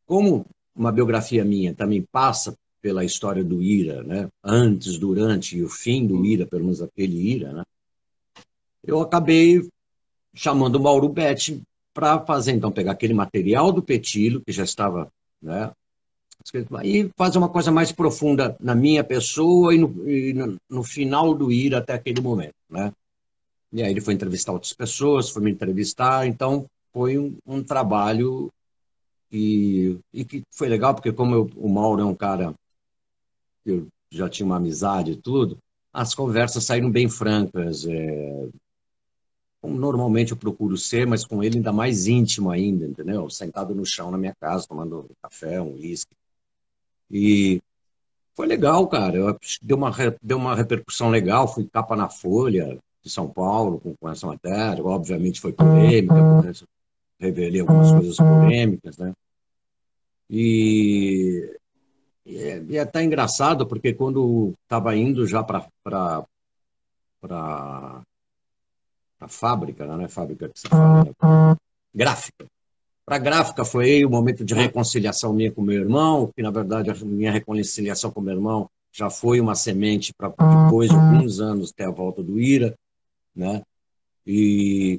como uma biografia minha também passa pela história do IRA, né? antes, durante e o fim do IRA, pelo menos aquele IRA, né? eu acabei chamando o Mauro Betti para fazer, então, pegar aquele material do Petilo, que já estava, né, e fazer uma coisa mais profunda na minha pessoa e no, e no, no final do ir até aquele momento, né? E aí ele foi entrevistar outras pessoas, foi me entrevistar, então foi um, um trabalho e, e, que foi legal, porque como eu, o Mauro é um cara que eu já tinha uma amizade e tudo, as conversas saíram bem francas, é, como normalmente eu procuro ser, mas com ele ainda mais íntimo ainda, entendeu? Sentado no chão na minha casa, tomando café, um uísque. E foi legal, cara. Eu, deu, uma, deu uma repercussão legal, fui capa na Folha de São Paulo com, com essa matéria. Obviamente foi polêmica, porque revelei algumas coisas polêmicas, né? E, e, é, e é até engraçado, porque quando estava indo já para a fábrica, não é fábrica que se fala, né? gráfica, Para a gráfica foi o momento de reconciliação minha com meu irmão, que na verdade a minha reconciliação com meu irmão já foi uma semente para depois de alguns anos ter a volta do Ira, né? E,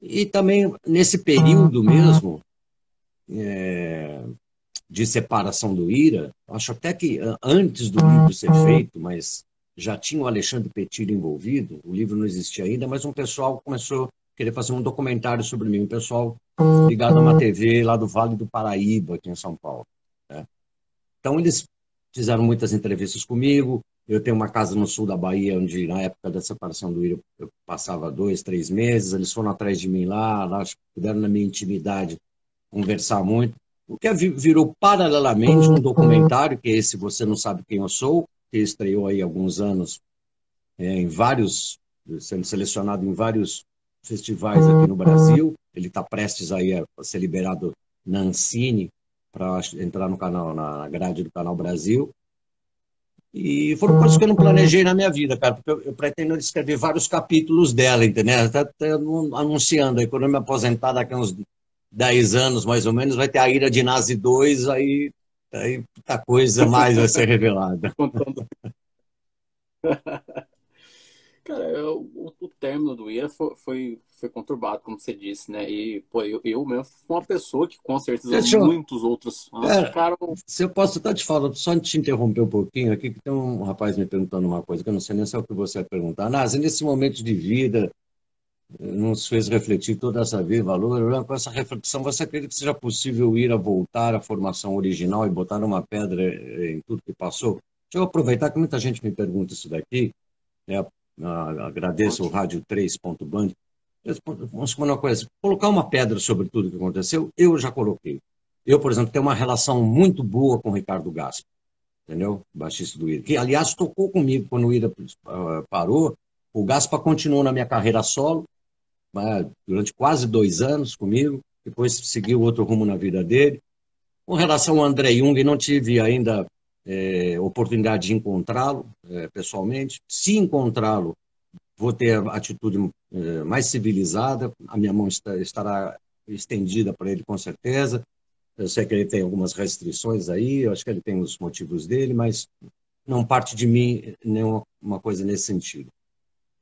e também nesse período mesmo é, de separação do Ira, acho até que antes do livro ser feito, mas já tinha o Alexandre Petir envolvido, o livro não existia ainda, mas um pessoal começou querer fazer um documentário sobre mim, um pessoal ligado a uma TV lá do Vale do Paraíba, aqui em São Paulo. Né? Então eles fizeram muitas entrevistas comigo, eu tenho uma casa no sul da Bahia, onde na época da separação do Ira eu passava dois, três meses, eles foram atrás de mim lá, lá puderam na minha intimidade conversar muito, o que virou paralelamente um documentário, que é esse Você Não Sabe Quem Eu Sou, que estreou aí há alguns anos é, em vários, sendo selecionado em vários festivais aqui no Brasil. Ele está prestes aí a ser liberado na Ancine para entrar no canal, na grade do Canal Brasil. E foram coisas que eu não planejei na minha vida, cara, porque eu, eu pretendo escrever vários capítulos dela, entendeu? Até, até anunciando aí, quando eu me aposentar daqui a uns 10 anos, mais ou menos, vai ter a Ira de Nazi 2, aí Aí muita coisa mais vai ser revelada. *laughs* *laughs* Cara, eu, o, o término do Ira foi, foi, foi, conturbado, como você disse, né? E, pô, eu, eu mesmo fui uma pessoa que, com certeza, Deixa muitos eu... outros fãs é, ficaram... Se eu posso estar te falando, só te interromper um pouquinho aqui, que tem um rapaz me perguntando uma coisa que eu não sei nem se é o que você vai perguntar. Nasa, nesse momento de vida, nos fez refletir toda essa vida, valor, com essa reflexão, você acredita que seja possível ir a voltar à formação original e botar uma pedra em tudo que passou? Deixa eu aproveitar que muita gente me pergunta isso daqui, é, agradeço o Rádio 3.band, vamos comer uma coisa, colocar uma pedra sobre tudo que aconteceu, eu já coloquei. Eu, por exemplo, tenho uma relação muito boa com o Ricardo Gaspa, entendeu? Baixista do Ira, que, aliás, tocou comigo quando o Ira uh, parou, o Gaspa continuou na minha carreira solo, né, durante quase dois anos comigo, depois seguiu outro rumo na vida dele. Com relação ao André Jung, não tive ainda é, oportunidade de encontrá-lo é, pessoalmente. Se encontrá-lo, vou ter a atitude é, mais civilizada, a minha mão está, estará estendida para ele com certeza. Eu sei que ele tem algumas restrições aí, eu acho que ele tem os motivos dele, mas não parte de mim nenhuma coisa nesse sentido.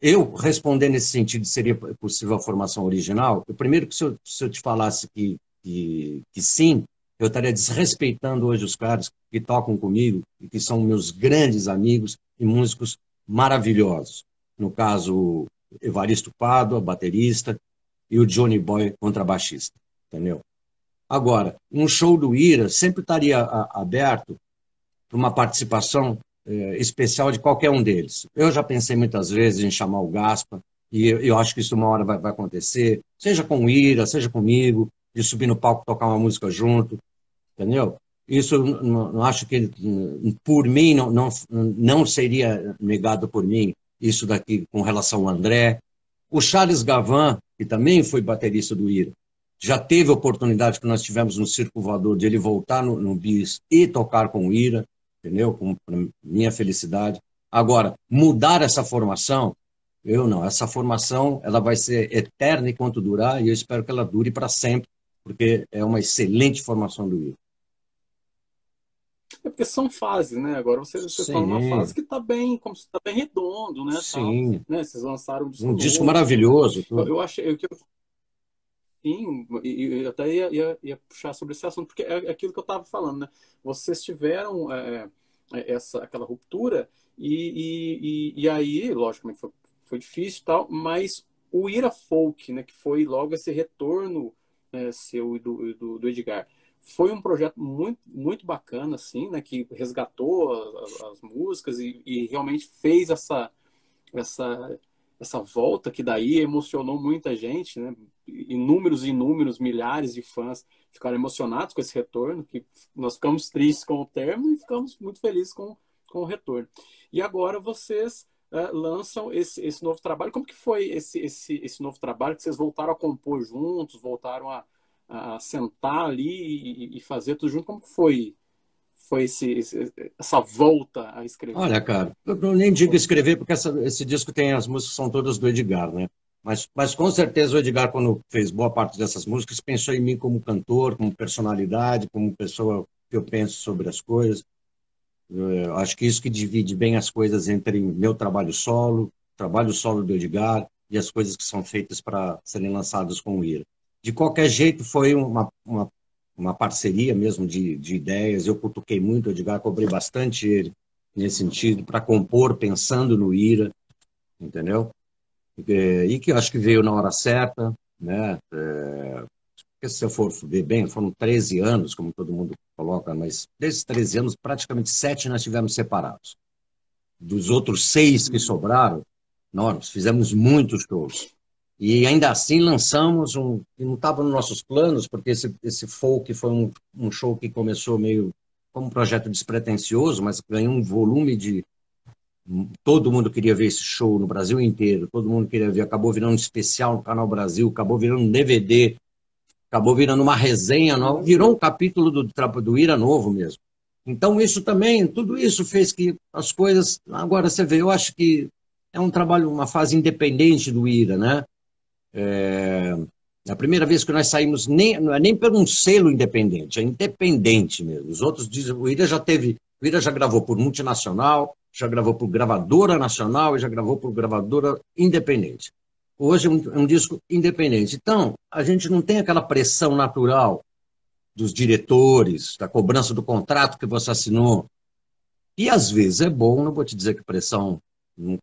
Eu responder nesse sentido seria possível a formação original? O primeiro se eu, se eu te falasse que, que, que, sim, eu estaria desrespeitando hoje os caras que tocam comigo e que são meus grandes amigos e músicos maravilhosos. No caso, Evaristo Pádua, baterista, e o Johnny Boy, contrabaixista, entendeu? Agora, um show do Ira sempre estaria aberto para uma participação é, especial de qualquer um deles. Eu já pensei muitas vezes em chamar o Gaspa, e eu, eu acho que isso uma hora vai, vai, acontecer, seja com o Ira, seja comigo, de subir no palco tocar uma música junto, entendeu? Isso não, acho que por mim não, não, não seria negado por mim isso daqui com relação ao André. O Charles Gavan, que também foi baterista do Ira, já teve oportunidade que nós tivemos no Circo Voador de ele voltar no, no bis e tocar com o Ira entendeu? Com minha felicidade. Agora, mudar essa formação, eu não. Essa formação ela vai ser eterna enquanto durar e eu espero que ela dure para sempre, porque é uma excelente formação do Will. É porque são fases, né? Agora você, você está numa fase que está bem, como está bem redondo, né? Sim. Tal, né? Vocês lançaram um disco, um disco maravilhoso. Tudo. Eu achei, eu, Sim, e eu até ia, ia, ia, puxar sobre esse assunto, porque é aquilo que eu estava falando, né? Vocês tiveram é, é, essa, aquela ruptura, e, e, e aí, logicamente, foi, foi difícil e tal, mas o Ira Folk, né, que foi logo esse retorno né, seu e do, do, do, Edgar, foi um projeto muito, muito bacana, assim, né, que resgatou as, as músicas e, e realmente fez essa, essa essa volta que daí emocionou muita gente, né? Inúmeros e inúmeros, milhares de fãs ficaram emocionados com esse retorno, que nós ficamos tristes com o término e ficamos muito felizes com, com o retorno. E agora vocês uh, lançam esse, esse novo trabalho. Como que foi esse, esse, esse novo trabalho que vocês voltaram a compor juntos, voltaram a, a sentar ali e, fazer tudo junto? Como foi foi esse, essa volta a escrever? Olha, cara, eu nem digo escrever, porque essa, esse disco tem as músicas são todas do Edgar, né? Mas, mas com certeza o Edgar, quando fez boa parte dessas músicas, pensou em mim como cantor, como personalidade, como pessoa que eu penso sobre as coisas. Eu acho que isso que divide bem as coisas entre meu trabalho solo, trabalho solo do Edgar e as coisas que são feitas para serem lançadas com o Ira. De qualquer jeito, foi uma, uma, uma parceria mesmo de, de ideias. Eu cutuquei muito Edgar, cobrei bastante ele nesse sentido, para compor pensando no Ira, entendeu? E que eu acho que veio na hora certa, né? É, se eu for ver bem, foram 13 anos, como todo mundo coloca, mas desses 13 anos, praticamente sete nós tivemos separados. Dos outros seis que sobraram, nós fizemos muitos shows. E ainda assim lançamos um não estava nos nossos planos, porque esse, esse folk foi um, um show que começou meio como um projeto despretensioso, mas ganhou um volume de. Todo mundo queria ver esse show no Brasil inteiro, todo mundo queria ver. Acabou virando um especial no Canal Brasil, acabou virando um DVD, acabou virando uma resenha nova, virou um capítulo do, do Ira novo mesmo. Então, isso também, tudo isso fez que as coisas. Agora você vê, eu acho que é um trabalho, uma fase independente do Ira, né? É, a primeira vez que nós saímos, nem, não é nem por um selo independente, é independente mesmo. Os outros dizem, o Ira já teve, o Ira já gravou por multinacional, já gravou por gravadora nacional e já gravou por gravadora independente. Hoje é um, é um disco independente. Então, a gente não tem aquela pressão natural dos diretores, da cobrança do contrato que você assinou. E às vezes é bom, não vou te dizer que pressão,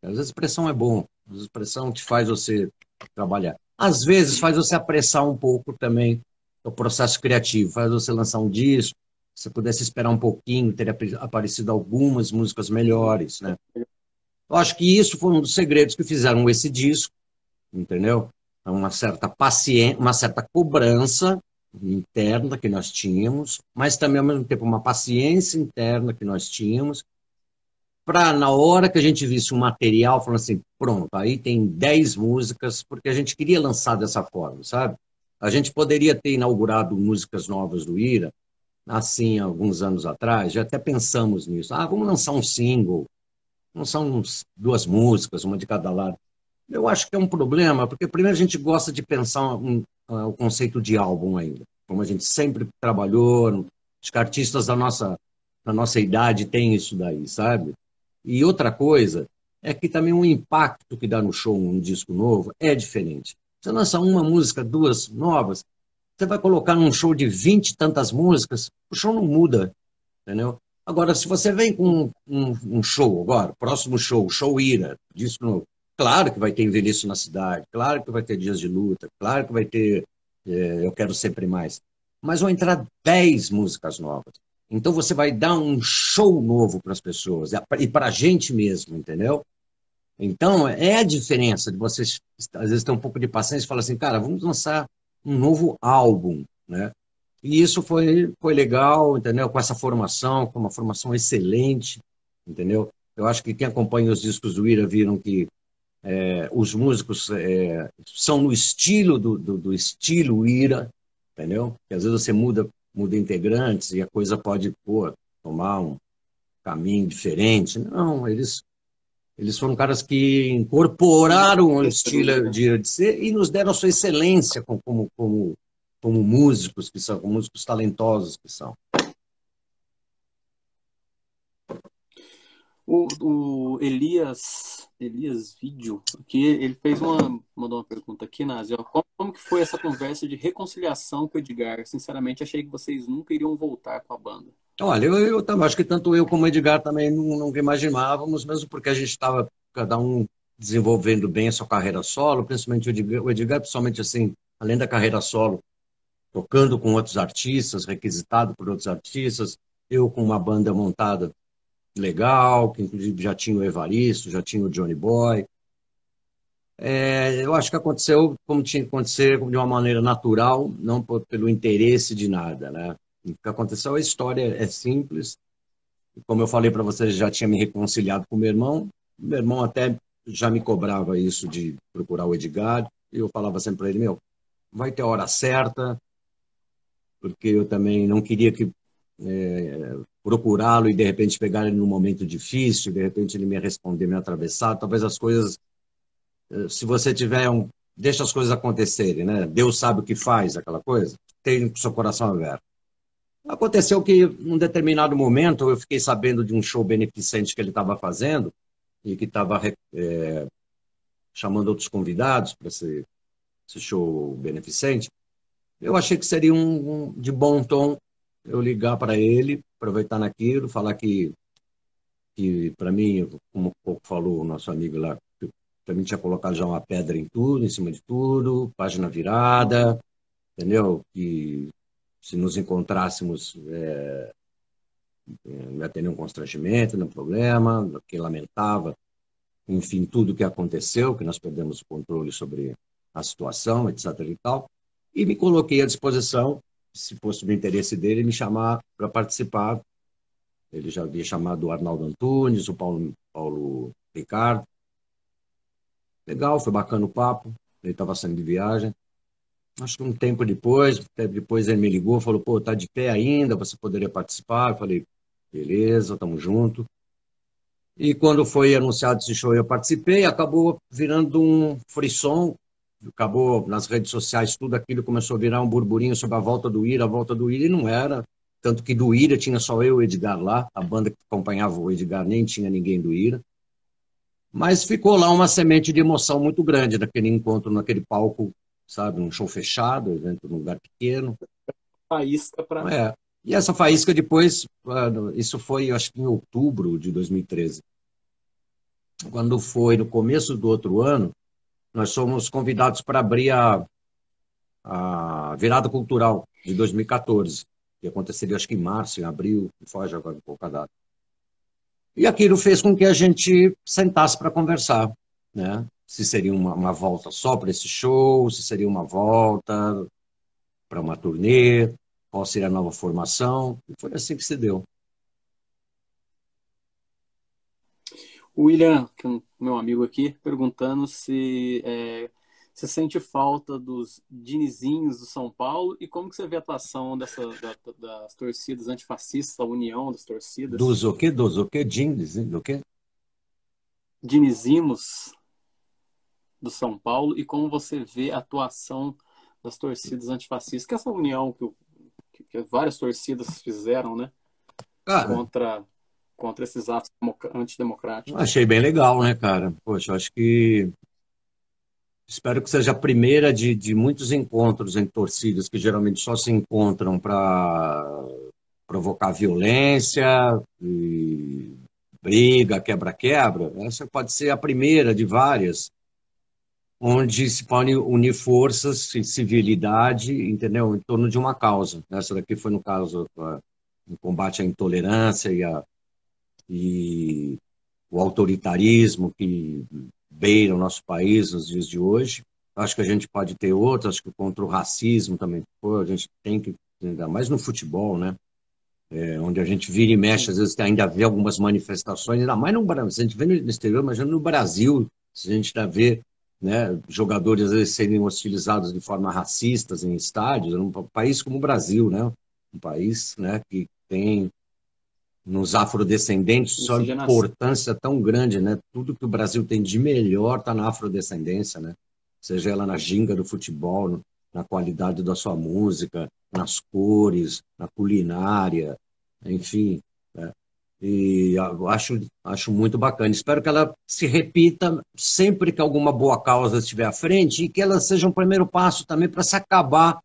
às vezes pressão é bom, às vezes pressão te faz você trabalhar. Às vezes faz você apressar um pouco também o processo criativo, faz você lançar um disco, se pudesse esperar um pouquinho, teria aparecido algumas músicas melhores, né? Eu acho que isso foi um dos segredos que fizeram esse disco, entendeu? É uma certa paciência, uma certa cobrança interna que nós tínhamos, mas também ao mesmo tempo uma paciência interna que nós tínhamos, para na hora que a gente visse um material, falando assim, pronto, aí tem 10 músicas, porque a gente queria lançar dessa forma, sabe? A gente poderia ter inaugurado músicas novas do Ira, assim, alguns anos atrás, já até pensamos nisso. Ah, vamos lançar um single, lançar uns, duas músicas, uma de cada lado. Eu acho que é um problema, porque primeiro a gente gosta de pensar um, uh, o conceito de álbum ainda, como a gente sempre trabalhou, os artistas da nossa, da nossa idade têm isso daí, sabe? E outra coisa é que também o impacto que dá no show um disco novo é diferente. Você lança uma música, duas novas, você vai colocar num show de vinte e tantas músicas, o show não muda, entendeu? Agora, se você vem com um, um show agora, próximo show, show Ira, disco novo, Claro que vai ter envelheço na cidade, claro que vai ter dias de luta, claro que vai ter é, Eu Quero Sempre Mais. Mas vão entrar 10 músicas novas. Então você vai dar um show novo para as pessoas e para a gente mesmo, entendeu? Então é a diferença de vocês, às vezes, ter um pouco de paciência e falar assim, cara, vamos lançar um novo álbum, né? E isso foi, foi legal, entendeu? Com essa formação, com uma formação excelente, entendeu? Eu acho que quem acompanha os discos do Ira viram que é, os músicos é, são no estilo do, do, do, estilo ira, entendeu? Que às vezes você muda, muda integrantes e a coisa pode pô, tomar um caminho diferente. Não, eles eles foram caras que incorporaram o estilo de de ser e nos deram a sua excelência como, como, como, como músicos que são, como músicos talentosos que são. O, o Elias, Elias Vídeo, aqui, ele fez uma, mandou uma pergunta aqui, Nazi, como, como, que foi essa conversa de reconciliação com o Edgar? Sinceramente, achei que vocês nunca iriam voltar com a banda. Olha, eu, eu, acho que tanto eu como o Edgar também nunca imaginávamos, mesmo porque a gente estava, cada um desenvolvendo bem a sua carreira solo, principalmente o Edgar, o Edgar, principalmente assim, além da carreira solo, tocando com outros artistas, requisitado por outros artistas, eu com uma banda montada legal, que inclusive já tinha o Evaristo, já tinha o Johnny Boy. É, eu acho que aconteceu como tinha que acontecer, de uma maneira natural, não por, pelo interesse de nada, né? O que aconteceu, a história é simples. Como eu falei para vocês, já tinha me reconciliado com meu irmão. Meu irmão até já me cobrava isso de procurar o Edgar. E eu falava sempre para ele, meu, vai ter a hora certa, porque eu também não queria que é, procurá-lo e de repente pegar ele num momento difícil, de repente ele me responder, me atravessar, talvez as coisas, eh, se você tiver um, deixa as coisas acontecerem, né? Deus sabe o que faz, aquela coisa. Tem o seu coração aberto. Aconteceu que, num determinado momento, eu fiquei sabendo de um show beneficente que ele estava fazendo e que estava é, chamando outros convidados para esse, esse, show beneficente. Eu achei que seria um, um de bom tom eu ligar para ele, aproveitar naquilo, falar que, que para mim, como pouco falou o nosso amigo lá, para mim tinha colocado já uma pedra em tudo, em cima de tudo, página virada, entendeu? Que se nos encontrássemos é, não ia ter nenhum constrangimento, nenhum problema, que lamentava, enfim, tudo o que aconteceu, que nós perdemos o controle sobre a situação, etc. e tal, e me coloquei à disposição, se fosse do interesse dele, me chamar para participar. Ele já havia chamado o Arnaldo Antunes, o Paulo, Paulo Ricardo, Legal, foi bacana o papo. Ele estava saindo de viagem. Acho que um tempo depois, depois ele me ligou, falou, pô, tá de pé ainda, você poderia participar? Eu falei, beleza, tamo junto. E quando foi anunciado esse show, eu participei, acabou virando um frisson, acabou nas redes sociais, tudo aquilo começou a virar um burburinho sobre a volta do Ira, a volta do Ira, e não era. Tanto que do Ira tinha só eu e o Edgar lá, a banda que acompanhava o Edgar nem tinha ninguém do Ira. Mas ficou lá uma semente de emoção muito grande naquele encontro, naquele palco, sabe? Um show fechado, evento num lugar pequeno. Faísca para. É. E essa faísca depois, isso foi, acho que em outubro de 2013. Quando foi no começo do outro ano, nós fomos convidados para abrir a, a virada cultural de 2014, que aconteceria acho que em março, em abril, foge agora um pouco a data. E aquilo fez com que a gente sentasse para conversar, né? Se seria uma, uma volta só para esse show, se seria uma volta para uma turnê, qual seria a nova formação. E foi assim que se deu. O William, que é meu amigo aqui, perguntando se é, você sente falta dos dinizinhos do São Paulo e como que você vê a atuação dessa, da, das torcidas antifascistas, a união das torcidas? Dos o quê? Dos o quê? Dines, do quê? Dinizimos do São Paulo e como você vê a atuação das torcidas antifascistas, que é essa união que, que várias torcidas fizeram, né? Cara, contra, contra esses atos antidemocráticos. Achei bem legal, né, cara? Poxa, acho que Espero que seja a primeira de, de muitos encontros entre torcidas que geralmente só se encontram para provocar violência, briga, quebra-quebra. Essa pode ser a primeira de várias, onde se podem unir forças e civilidade, entendeu? Em torno de uma causa. Essa daqui foi no caso o combate à intolerância e, a, e o autoritarismo que beira o nosso país nos dias de hoje. Acho que a gente pode ter outras, acho que contra o racismo também, pô, a gente tem que, ainda mais no futebol, né? É, onde a gente vira e mexe, às vezes ainda vê algumas manifestações, ainda mais no Brasil, a gente vê no exterior, mas no Brasil, se a gente ainda vê né, jogadores às vezes serem hostilizados de forma racistas em estádios, num país como o Brasil, né? Um país né, que tem nos afrodescendentes, sua importância tão grande, né? Tudo que o Brasil tem de melhor está na afrodescendência, né? Seja ela na ginga do futebol, na qualidade da sua música, nas cores, na culinária, enfim. Né? E acho, acho muito bacana. Espero que ela se repita sempre que alguma boa causa estiver à frente e que ela seja um primeiro passo também para se acabar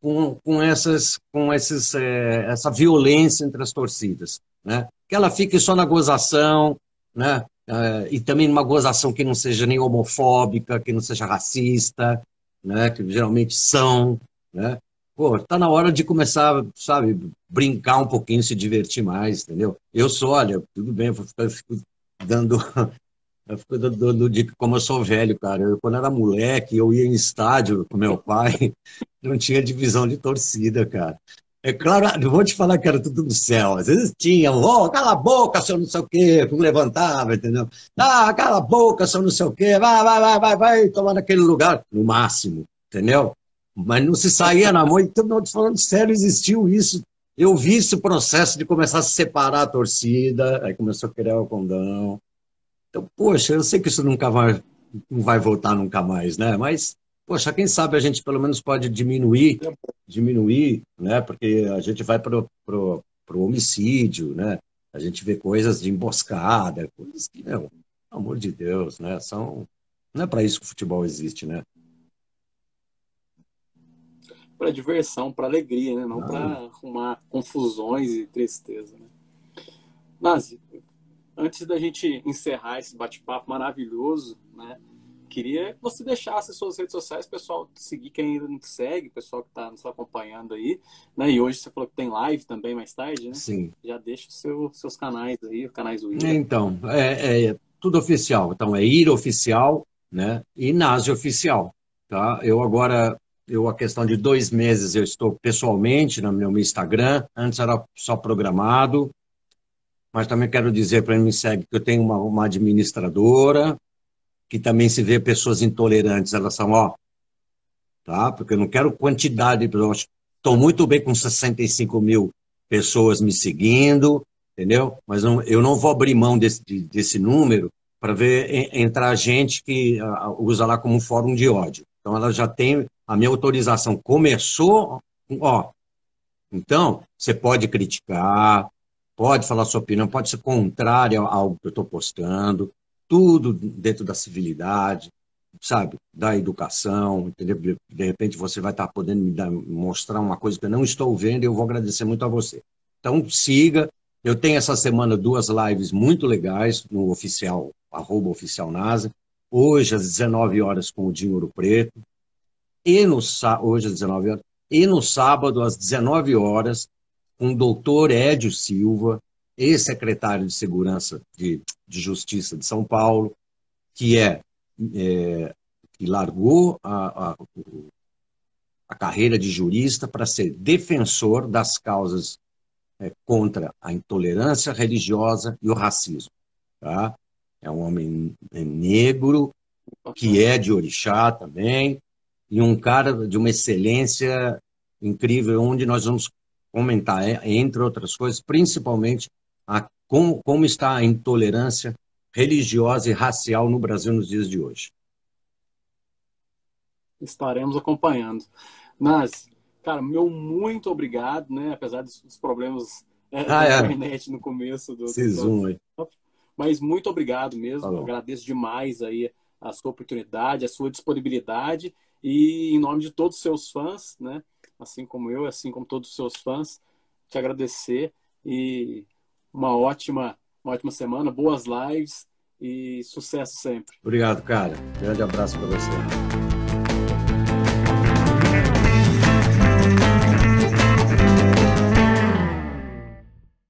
com, com, essas, com esses, é, essa violência entre as torcidas né? Que ela fique só na gozação, né? Uh, e também numa gozação que não seja nem homofóbica, que não seja racista, né? Que geralmente são, né? Pô, tá na hora de começar, sabe, brincar um pouquinho, se divertir mais, entendeu? Eu sou, olha, tudo bem, eu fico, eu fico dando *laughs* eu fico dando dica como eu sou velho, cara. Eu, quando era moleque, eu ia em estádio com meu pai, *laughs* não tinha divisão de torcida, cara. É claro, não vou te falar que era tudo no céu. Às vezes tinha, oh, cala a boca, seu não sei o quê, não levantava, entendeu? Ah, cala a boca, seu não sei o quê, vai, vai, vai, vai, vai, tomar naquele lugar, no máximo, entendeu? Mas não se saía na mão, então, não, falando sério, existiu isso. Eu vi esse processo de começar a separar a torcida, aí começou a criar o condão. Então, poxa, eu sei que isso nunca vai, não vai voltar nunca mais, né? Mas poxa, quem sabe a gente pelo menos pode diminuir, diminuir, né? Porque a gente vai para o homicídio, né? A gente vê coisas de emboscada, coisas que, meu, pelo amor de Deus, né? São, não é para isso que o futebol existe, né? Para diversão, para alegria, né? Não para arrumar confusões e tristeza, né? Nazi, antes da gente encerrar esse bate-papo maravilhoso, né? Queria que você deixasse suas redes sociais, pessoal, seguir quem ainda não te segue, pessoal que está nos acompanhando aí, né? E hoje você falou que tem live também mais tarde, né? Sim. Já deixa os seu, seus canais aí, os canais do IRA. Então, é, é, tudo oficial. Então, é IRA oficial, né? E NASE oficial, tá? Eu agora, eu a questão de dois meses, eu estou pessoalmente no meu Instagram. Antes era só programado, mas também quero dizer para quem me segue que eu tenho uma, uma administradora, que também se vê pessoas intolerantes, elas são, ó, tá? Porque eu não quero quantidade, estou muito bem com 65 mil pessoas me seguindo, entendeu? Mas não, eu não vou abrir mão desse, desse número para ver entrar gente que usa lá como fórum de ódio. Então ela já tem a minha autorização. Começou, ó. Então, você pode criticar, pode falar sua opinião, pode ser contrária ao que eu estou postando, tudo dentro da civilidade, sabe, da educação, entendeu? De repente você vai estar podendo me dar, mostrar uma coisa que eu não estou vendo e eu vou agradecer muito a você. Então siga. Eu tenho essa semana duas lives muito legais no oficial, arroba oficial NASA. Hoje às 19 horas com o Dinho Ouro Preto. E no, hoje às 19 horas. E no sábado às 19 horas com o doutor Édio Silva, ex-secretário de Segurança de, de, Justiça de São Paulo, que é, é que largou a, a, a, carreira de jurista para ser defensor das causas é, contra a intolerância religiosa e o racismo. Tá? É um homem negro, que é de orixá também, e um cara de uma excelência incrível, onde nós vamos comentar, é, entre outras coisas, principalmente a, como, como está a intolerância religiosa e racial no Brasil nos dias de hoje. Estaremos acompanhando. Mas, cara, meu muito obrigado, né? Apesar dos, problemas é, ah, da é. internet no começo do, Zoom aí. Mas muito obrigado mesmo. Agradeço demais aí a sua oportunidade, a sua disponibilidade e em nome de todos os seus fãs, né? Assim como eu, assim como todos os seus fãs, te agradecer e uma ótima, uma ótima semana, boas lives e sucesso sempre. Obrigado, cara. Grande abraço para você.